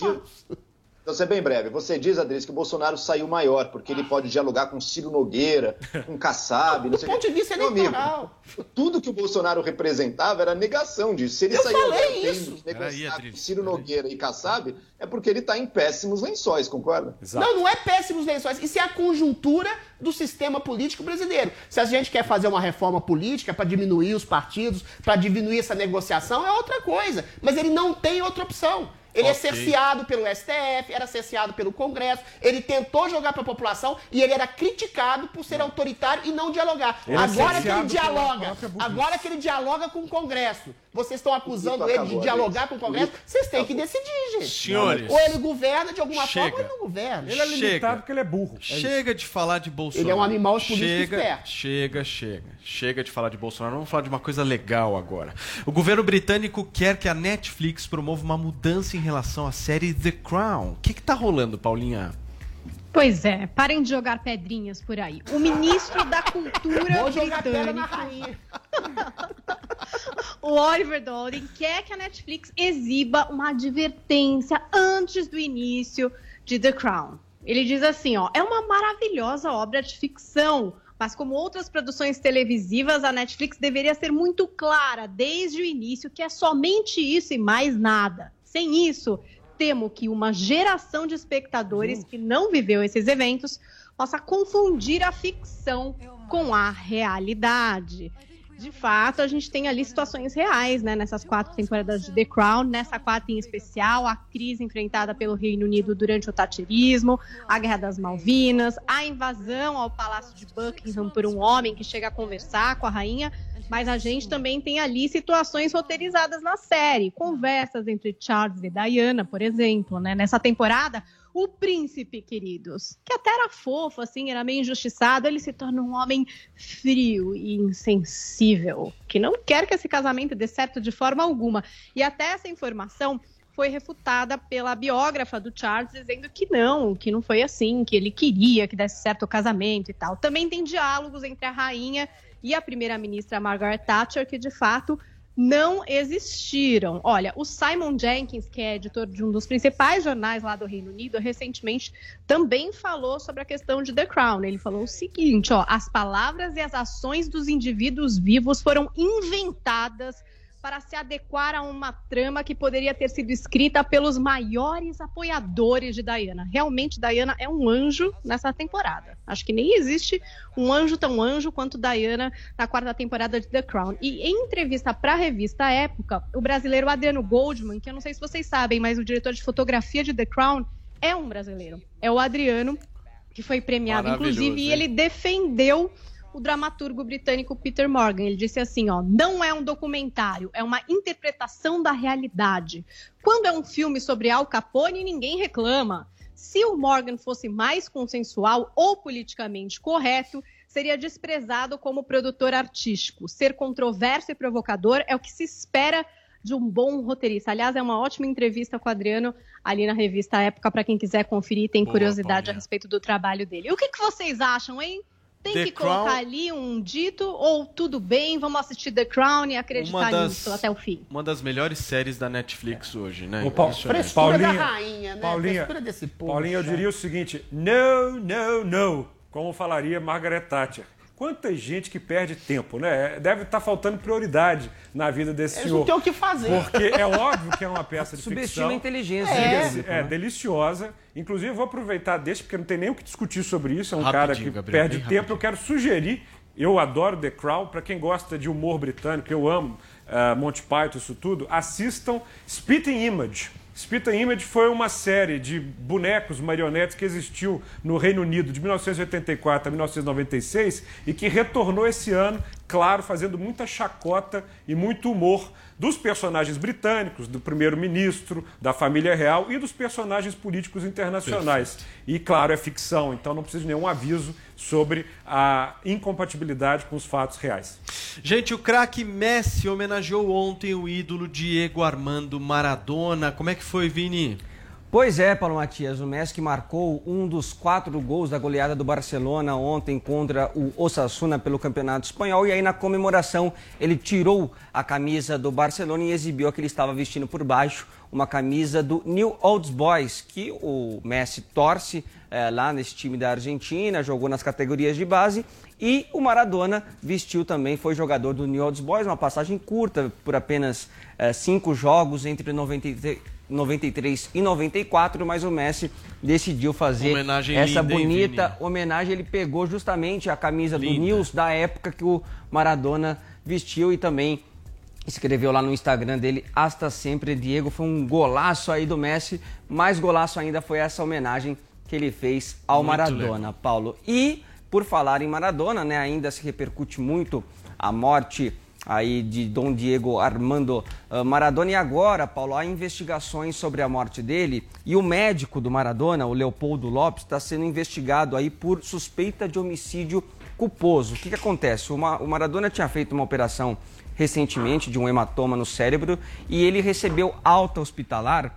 Vou ser bem breve. Você diz, Adriles, que o Bolsonaro saiu maior, porque ele pode dialogar com Ciro Nogueira, com Kassab, não sei o ponto de vista Meu amigo, eleitoral. tudo que o Bolsonaro representava era negação disso. Se ele Eu saiu falei isso. que negociar com Ciro Nogueira e Kassab, é porque ele está em péssimos lençóis, concorda? Não, não é péssimos lençóis. Isso é a conjuntura do sistema político brasileiro. Se a gente quer fazer uma reforma política para diminuir os partidos, para diminuir essa negociação, é outra coisa. Mas ele não tem outra opção. Ele é Ok. cerceado pelo STF, era cerceado pelo Congresso, ele tentou jogar para a população e ele era criticado por ser autoritário e não dialogar. Ele é agora que ele dialoga, agora que ele dialoga com o Congresso, vocês estão acusando ele de dialogar com o Congresso, vocês têm que decidir, gente. Senhores. Ou ele governa de alguma Chega. forma ou ele não governa. Ele é limitado porque ele é burro. Chega de falar de Bolsonaro. Ele é um animal político chega, esperto. Chega, chega. Chega de falar de Bolsonaro. Vamos falar de uma coisa legal agora. O governo britânico quer que a Netflix promova uma mudança em relação à série The Crown. O que, que tá rolando, Paulinha? Pois é, parem de jogar pedrinhas por aí. O ministro da Cultura rainha. o Oliver Dowden, quer que a Netflix exiba uma advertência antes do início de The Crown. Ele diz assim, ó, é uma maravilhosa obra de ficção, mas como outras produções televisivas, a Netflix deveria ser muito clara desde o início que é somente isso e mais nada. Sem isso, temo que uma geração de espectadores que não viveu esses eventos possa confundir a ficção com a realidade. De fato, a gente tem ali situações reais, né? Nessas quatro temporadas de The Crown, nessa quarta em especial, a crise enfrentada pelo Reino Unido durante o Thatcherismo, a Guerra das Malvinas, a invasão ao Palácio de Buckingham por um homem que chega a conversar com a rainha, mas a gente também tem ali situações roteirizadas na série, conversas entre Charles e Diana, por exemplo, né? Nessa temporada, o príncipe, queridos, que até era fofo, assim, era meio injustiçado, ele se torna um homem frio e insensível, que não quer que esse casamento dê certo de forma alguma. E até essa informação foi refutada pela biógrafa do Charles, dizendo que não, que não foi assim, que ele queria que desse certo o casamento e tal. Também tem diálogos entre a rainha e a primeira-ministra Margaret Thatcher, que de fato não existiram. Olha, o Simon Jenkins, que é editor de um dos principais jornais lá do Reino Unido, recentemente também falou sobre a questão de The Crown. Ele falou o seguinte, ó, as palavras e as ações dos indivíduos vivos foram inventadas para se adequar a uma trama que poderia ter sido escrita pelos maiores apoiadores de Diana. Realmente, Diana é um anjo nessa temporada. Acho que nem existe um anjo tão anjo quanto Diana na quarta temporada de The Crown. E em entrevista para a revista Época, o brasileiro Adriano Goldman, que eu não sei se vocês sabem, mas o diretor de fotografia de The Crown é um brasileiro. É o Adriano, que foi premiado, inclusive, e hein? ele defendeu o dramaturgo britânico Peter Morgan. Ele disse assim, ó, não é um documentário, é uma interpretação da realidade. Quando é um filme sobre Al Capone, ninguém reclama. Se o Morgan fosse mais consensual ou politicamente correto, seria desprezado como produtor artístico. Ser controverso e provocador é o que se espera de um bom roteirista. Aliás, é uma ótima entrevista com o Adriano ali na revista Época, para quem quiser conferir, tem Boa, curiosidade Paulinha. a respeito do trabalho dele. O que, que vocês acham, hein? Tem The que Crown- colocar ali um dito ou tudo bem, vamos assistir The Crown e acreditar Uma das- nisso até o fim. Uma das melhores séries da Netflix hoje, né? Paulo, Impressionante. Frescura Paulinha, da rainha, né? Paulinha, Frescura desse povo. Paulinha, eu chato. diria o seguinte: no, no, no, como falaria Margaret Thatcher. Quanta gente que perde tempo, né? Deve estar faltando prioridade na vida desse Eles senhor. não têm o que fazer. Porque é óbvio que é uma peça de Subestima ficção. a inteligência. É, né? é, deliciosa. Inclusive, eu vou aproveitar desse, porque não tem nem o que discutir sobre isso. É um Rapidinho, cara que Gabriel, perde tempo. Eu quero sugerir. Eu adoro The Crown. Para quem gosta de humor britânico, eu amo uh, Monty Python, isso tudo. Assistam Spitting Image. Spitting Image foi uma série de bonecos, marionetes que existiu no Reino Unido de 1984 a 1996 e que retornou esse ano, claro, fazendo muita chacota e muito humor dos personagens britânicos, do primeiro-ministro, da família real e dos personagens políticos internacionais. E, claro, é ficção, então não precisa de nenhum aviso sobre a incompatibilidade com os fatos reais. Gente, o craque Messi homenageou ontem o ídolo Diego Armando Maradona. Como é que foi, Vini? Pois é, Paulo Matias, o Messi que marcou um dos quatro gols da goleada do Barcelona ontem contra o Osasuna pelo Campeonato Espanhol. E aí na comemoração ele tirou a camisa do Barcelona e exibiu a que ele estava vestindo por baixo, uma camisa do New Old Boys, que o Messi torce eh, lá nesse time da Argentina, jogou nas categorias de base. E o Maradona vestiu também, foi jogador do New Old Boys, uma passagem curta por apenas eh, cinco jogos entre 93 93 e 94, mas o Messi decidiu fazer Homenagem essa linda, bonita homenagem. Ele pegou justamente a camisa do Linda. News da época que o Maradona vestiu e também escreveu lá no Instagram dele, hasta sempre, Diego. Foi um golaço aí do Messi, mais golaço ainda foi essa homenagem que ele fez ao Muito Maradona, Paulo. E, por falar em Maradona, né, ainda se repercute muito a morte aí de Dom Diego Armando ah, Maradona. E agora, Paulo, há investigações sobre a morte dele e o médico do Maradona, o Leopoldo Lopes, está sendo investigado aí por suspeita de homicídio culposo. O que, que acontece? O, Ma- o Maradona tinha feito uma operação recentemente de um hematoma no cérebro e ele recebeu alta hospitalar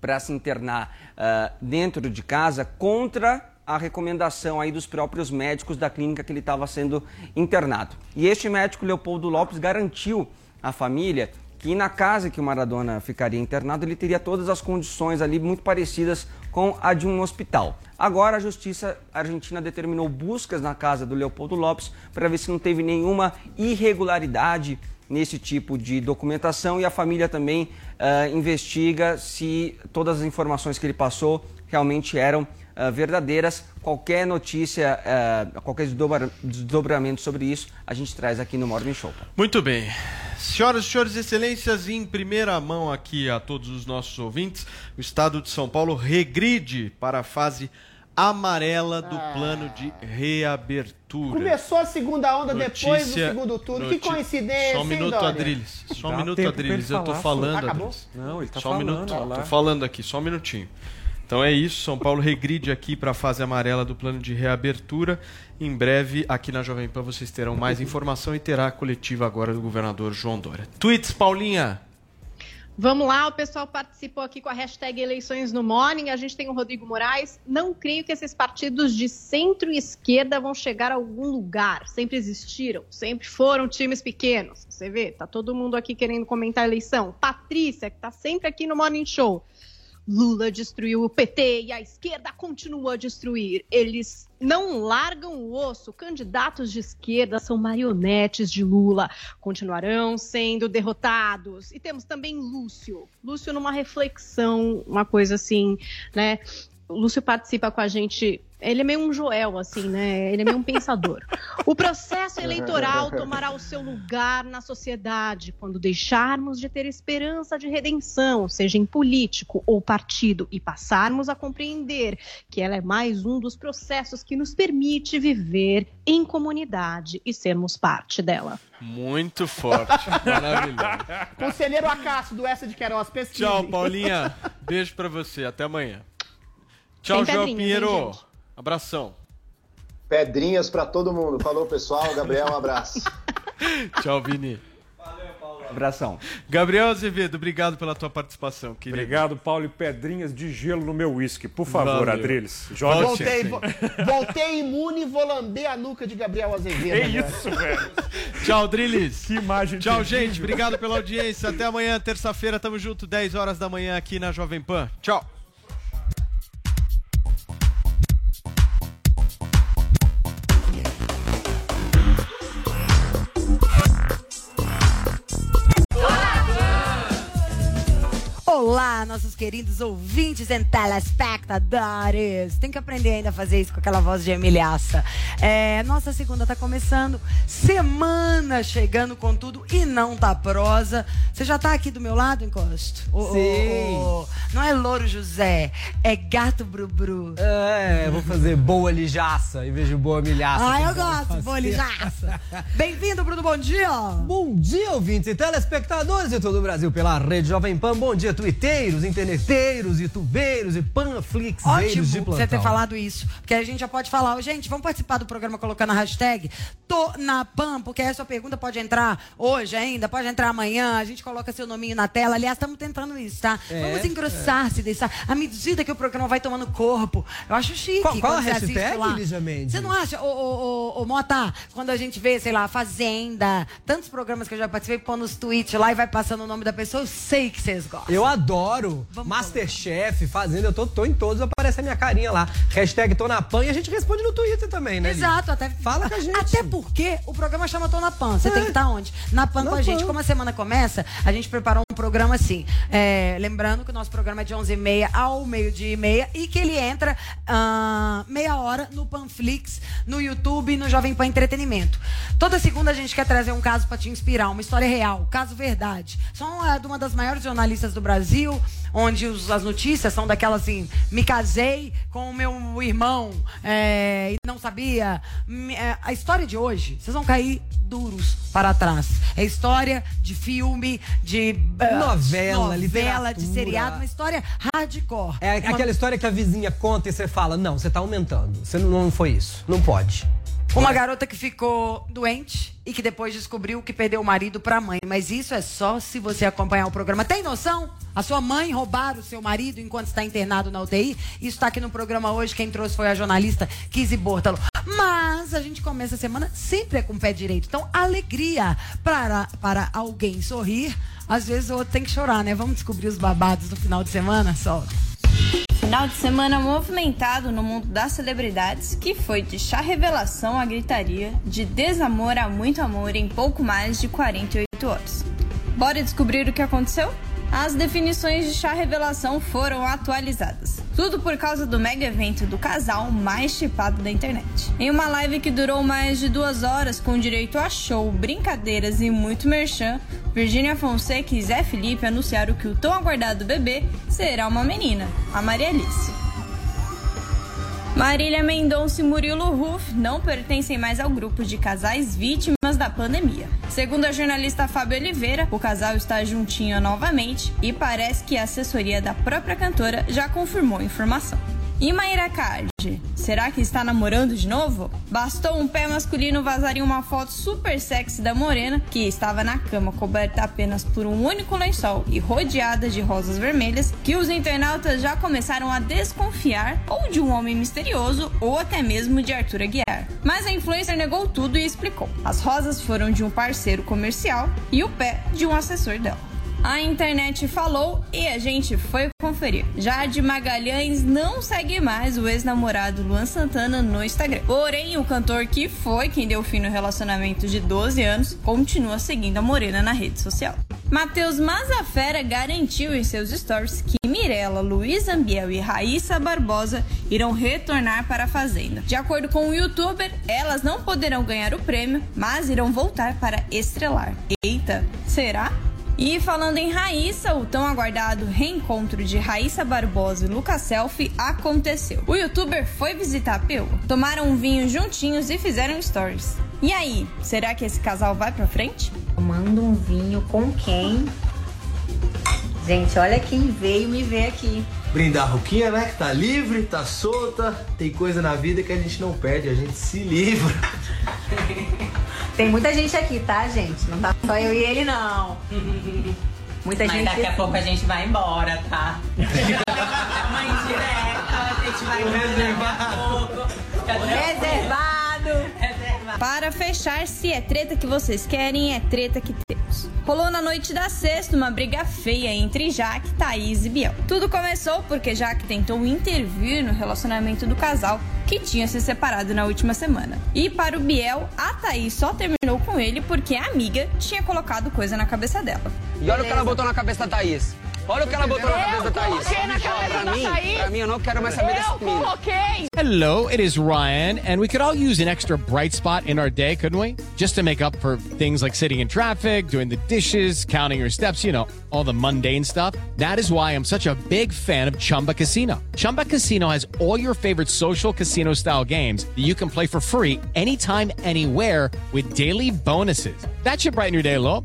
para se internar ah, dentro de casa contra a recomendação aí dos próprios médicos da clínica que ele estava sendo internado. E este médico, Leopoldo Lopes, garantiu à família que na casa que o Maradona ficaria internado, ele teria todas as condições ali muito parecidas com a de um hospital. Agora a justiça argentina determinou buscas na casa do Leopoldo Lopes para ver se não teve nenhuma irregularidade nesse tipo de documentação e a família também ah, investiga se todas as informações que ele passou realmente eram ah, verdadeiras. Qualquer notícia, ah, qualquer desdobra- desdobramento sobre isso, a gente traz aqui no Morning Show. Muito bem. Senhoras e senhores, excelências, em primeira mão aqui a todos os nossos ouvintes, o estado de São Paulo regride para a fase amarela do plano de reabertura. Começou a segunda onda depois do Notícia- segundo turno. Que coincidência, Só um minuto? Adriles. Só um Dá minuto, Adriles. Eu tô falando, Acabou? Adriles. Não, ele tá só um falando, minuto. olha lá. Tô falando aqui, só um minutinho. Então é isso, São Paulo regride aqui para a fase amarela do plano de reabertura. Em breve, aqui na Jovem Pan, vocês terão mais informação e terá a coletiva agora do governador João Dória. Tweets, Paulinha. Vamos lá, o pessoal participou aqui com a hashtag eleições no morning. A gente tem o Rodrigo Moraes. Não creio que esses partidos de centro e esquerda vão chegar a algum lugar. Sempre existiram, sempre foram times pequenos. Você vê, tá todo mundo aqui querendo comentar a eleição. Patrícia, que tá sempre aqui no Morning Show. Lula destruiu o PT e a esquerda continua a destruir. Eles não largam o osso. Candidatos de esquerda são marionetes de Lula. Continuarão sendo derrotados. E temos também Lúcio. Lúcio numa reflexão, uma coisa assim, né? O Lúcio participa com a gente. Ele é meio um Joel, assim, né? Ele é meio um pensador. O processo eleitoral tomará o seu lugar na sociedade quando deixarmos de ter esperança de redenção, seja em político ou partido, e passarmos a compreender que ela é mais um dos processos que nos permite viver em comunidade e sermos parte dela. Muito forte. Maravilhoso. Conselheiro Acácio do Essa de Queiroz, pesquisa. Tchau, Paulinha. Beijo pra você. Até amanhã. Tchau, João Pinheiro. Abração. Pedrinhas pra todo mundo. Falou, pessoal. Gabriel, um abraço. Tchau, Vini. Abração. Gabriel Azevedo, obrigado pela tua participação, querido. Obrigado, Paulo. E pedrinhas de gelo no meu uísque. Por favor, Valeu. Adriles. Joga Voltei, vo- voltei imune e vou lamber a nuca de Gabriel Azevedo. É agora. isso, velho. Tchau, Drilis. Que imagem Tchau, terrível. gente. Obrigado pela audiência. Até amanhã, terça-feira. Tamo junto, 10 horas da manhã aqui na Jovem Pan. Tchau. Olá, nossos queridos ouvintes e telespectadores. Tem que aprender ainda a fazer isso com aquela voz de Emilhaça. É, nossa segunda tá começando, semana chegando com tudo e não tá prosa. Você já tá aqui do meu lado, Encosto? Ô, Sim. ô, não é Louro José, é Gato Brubru. É, vou fazer boa lijaça em vez de boa milhaça. Ah, eu gosto, boa lijaça. Bem-vindo, Bruno, bom dia. Bom dia, ouvintes e telespectadores de todo o Brasil pela Rede Jovem Pan. Bom dia, tuiteiros, interneteiros, youtubeiros e panflixeiros de plantão. você ter falado isso. Porque a gente já pode falar, gente, vamos participar do programa colocando a hashtag Tô na PAN, porque essa sua pergunta pode entrar hoje ainda, pode entrar amanhã, a gente coloca seu nominho na tela. Aliás, estamos tentando isso, tá? É, vamos engrossar, se deixar. À medida que o programa vai tomando corpo. Eu acho chique. Qual- qual a hashtag. Lígia Mendes? Você não acha, ô, ô, ô, ô, Mota, quando a gente vê, sei lá, Fazenda, tantos programas que eu já participei, pôr nos tweets lá e vai passando o nome da pessoa, eu sei que vocês gostam. Eu adoro. Masterchef, Fazenda, eu tô, tô em todos, aparece a minha carinha lá. Hashtag tô na pan e a gente responde no Twitter também, né? Exato, até Fala com a gente. Até porque o programa chama Tô na Pan. Você tem que estar onde? Na Pan Na com a gente. Pan. Como a semana começa, a gente preparou um programa assim. É, lembrando que o nosso programa é de 11h30 ao meio-dia e meia e que ele entra ah, meia hora no Panflix, no YouTube e no Jovem Pan Entretenimento. Toda segunda a gente quer trazer um caso para te inspirar, uma história real, caso verdade. São é, de uma das maiores jornalistas do Brasil, onde os- as notícias são daquelas assim: me casei com o meu irmão é, e não sabia. É, a história de hoje, vocês vão cair duros para trás. É história de filme, de eh, Novela, novela, de literatura. seriado, uma história hardcore. É Uma- aquela história que a vizinha conta e você fala, não, você tá aumentando. Você não, não foi isso. Não pode. Uma garota que ficou doente e que depois descobriu que perdeu o marido pra mãe. Mas isso é só se você acompanhar o programa. Tem noção? A sua mãe roubar o seu marido enquanto está internado na UTI? Isso está aqui no programa hoje. Quem trouxe foi a jornalista Kizzy Bortalo. Mas a gente começa a semana sempre com o pé direito. Então, alegria para, para alguém sorrir. Às vezes o outro tem que chorar, né? Vamos descobrir os babados do final de semana? Solta. Final de semana movimentado no mundo das celebridades, que foi de chá revelação à gritaria, de desamor a muito amor em pouco mais de 48 horas. Bora descobrir o que aconteceu? As definições de chá revelação foram atualizadas. Tudo por causa do mega evento do casal mais chipado da internet. Em uma live que durou mais de duas horas, com direito a show, brincadeiras e muito merchan, Virgínia Fonseca e Zé Felipe anunciaram que o tão aguardado bebê será uma menina, a Maria Alice. Marília Mendonça e Murilo Ruff não pertencem mais ao grupo de casais vítimas da pandemia. Segundo a jornalista Fábio Oliveira, o casal está juntinho novamente e parece que a assessoria da própria cantora já confirmou a informação. E Maíra Cardi, será que está namorando de novo? Bastou um pé masculino vazar em uma foto super sexy da Morena, que estava na cama coberta apenas por um único lençol e rodeada de rosas vermelhas, que os internautas já começaram a desconfiar ou de um homem misterioso ou até mesmo de Arthur Aguiar. Mas a influencer negou tudo e explicou. As rosas foram de um parceiro comercial e o pé de um assessor dela. A internet falou e a gente foi conferir. Jade Magalhães não segue mais o ex-namorado Luan Santana no Instagram. Porém, o cantor que foi quem deu fim no relacionamento de 12 anos continua seguindo a Morena na rede social. Matheus Mazafera garantiu em seus stories que Mirella, Luiz Ambiel e Raíssa Barbosa irão retornar para a Fazenda. De acordo com o youtuber, elas não poderão ganhar o prêmio, mas irão voltar para estrelar. Eita, será? E falando em Raíssa, o tão aguardado reencontro de Raíssa Barbosa e Lucas Selfie aconteceu. O youtuber foi visitar a Peu, tomaram um vinho juntinhos e fizeram stories. E aí, será que esse casal vai pra frente? Tomando um vinho com quem? Gente, olha quem veio me ver aqui. Brindar a Ruquinha, né? Que tá livre, tá solta. Tem coisa na vida que a gente não perde, a gente se livra. Tem muita gente aqui, tá, gente? Não tá só eu e ele, não. Muita Mas gente. daqui a pouco a gente vai embora, tá? É uma indireta, a gente vai embora daqui a pouco. Reservado. Para fechar, se é treta que vocês querem, é treta que temos. Rolou na noite da sexta uma briga feia entre Jaque, Thaís e Biel. Tudo começou porque Jaque tentou intervir no relacionamento do casal, que tinha se separado na última semana. E para o Biel, a Thaís só terminou com ele porque a amiga tinha colocado coisa na cabeça dela. E olha o que ela botou na cabeça da Thaís. Olha o que ela botou na cabeça da Thaís. coloquei na cabeça pra da mim, Thaís. Pra mim, eu não quero mais saber dessa menina. coloquei. Hello, it is Ryan, and we could all use an extra bright spot in our day, couldn't we? Just to make up for things like sitting in traffic, doing the dishes, counting your steps, you know, all the mundane stuff. That is why I'm such a big fan of Chumba Casino. Chumba Casino has all your favorite social casino style games that you can play for free anytime, anywhere with daily bonuses. That should brighten your day a little.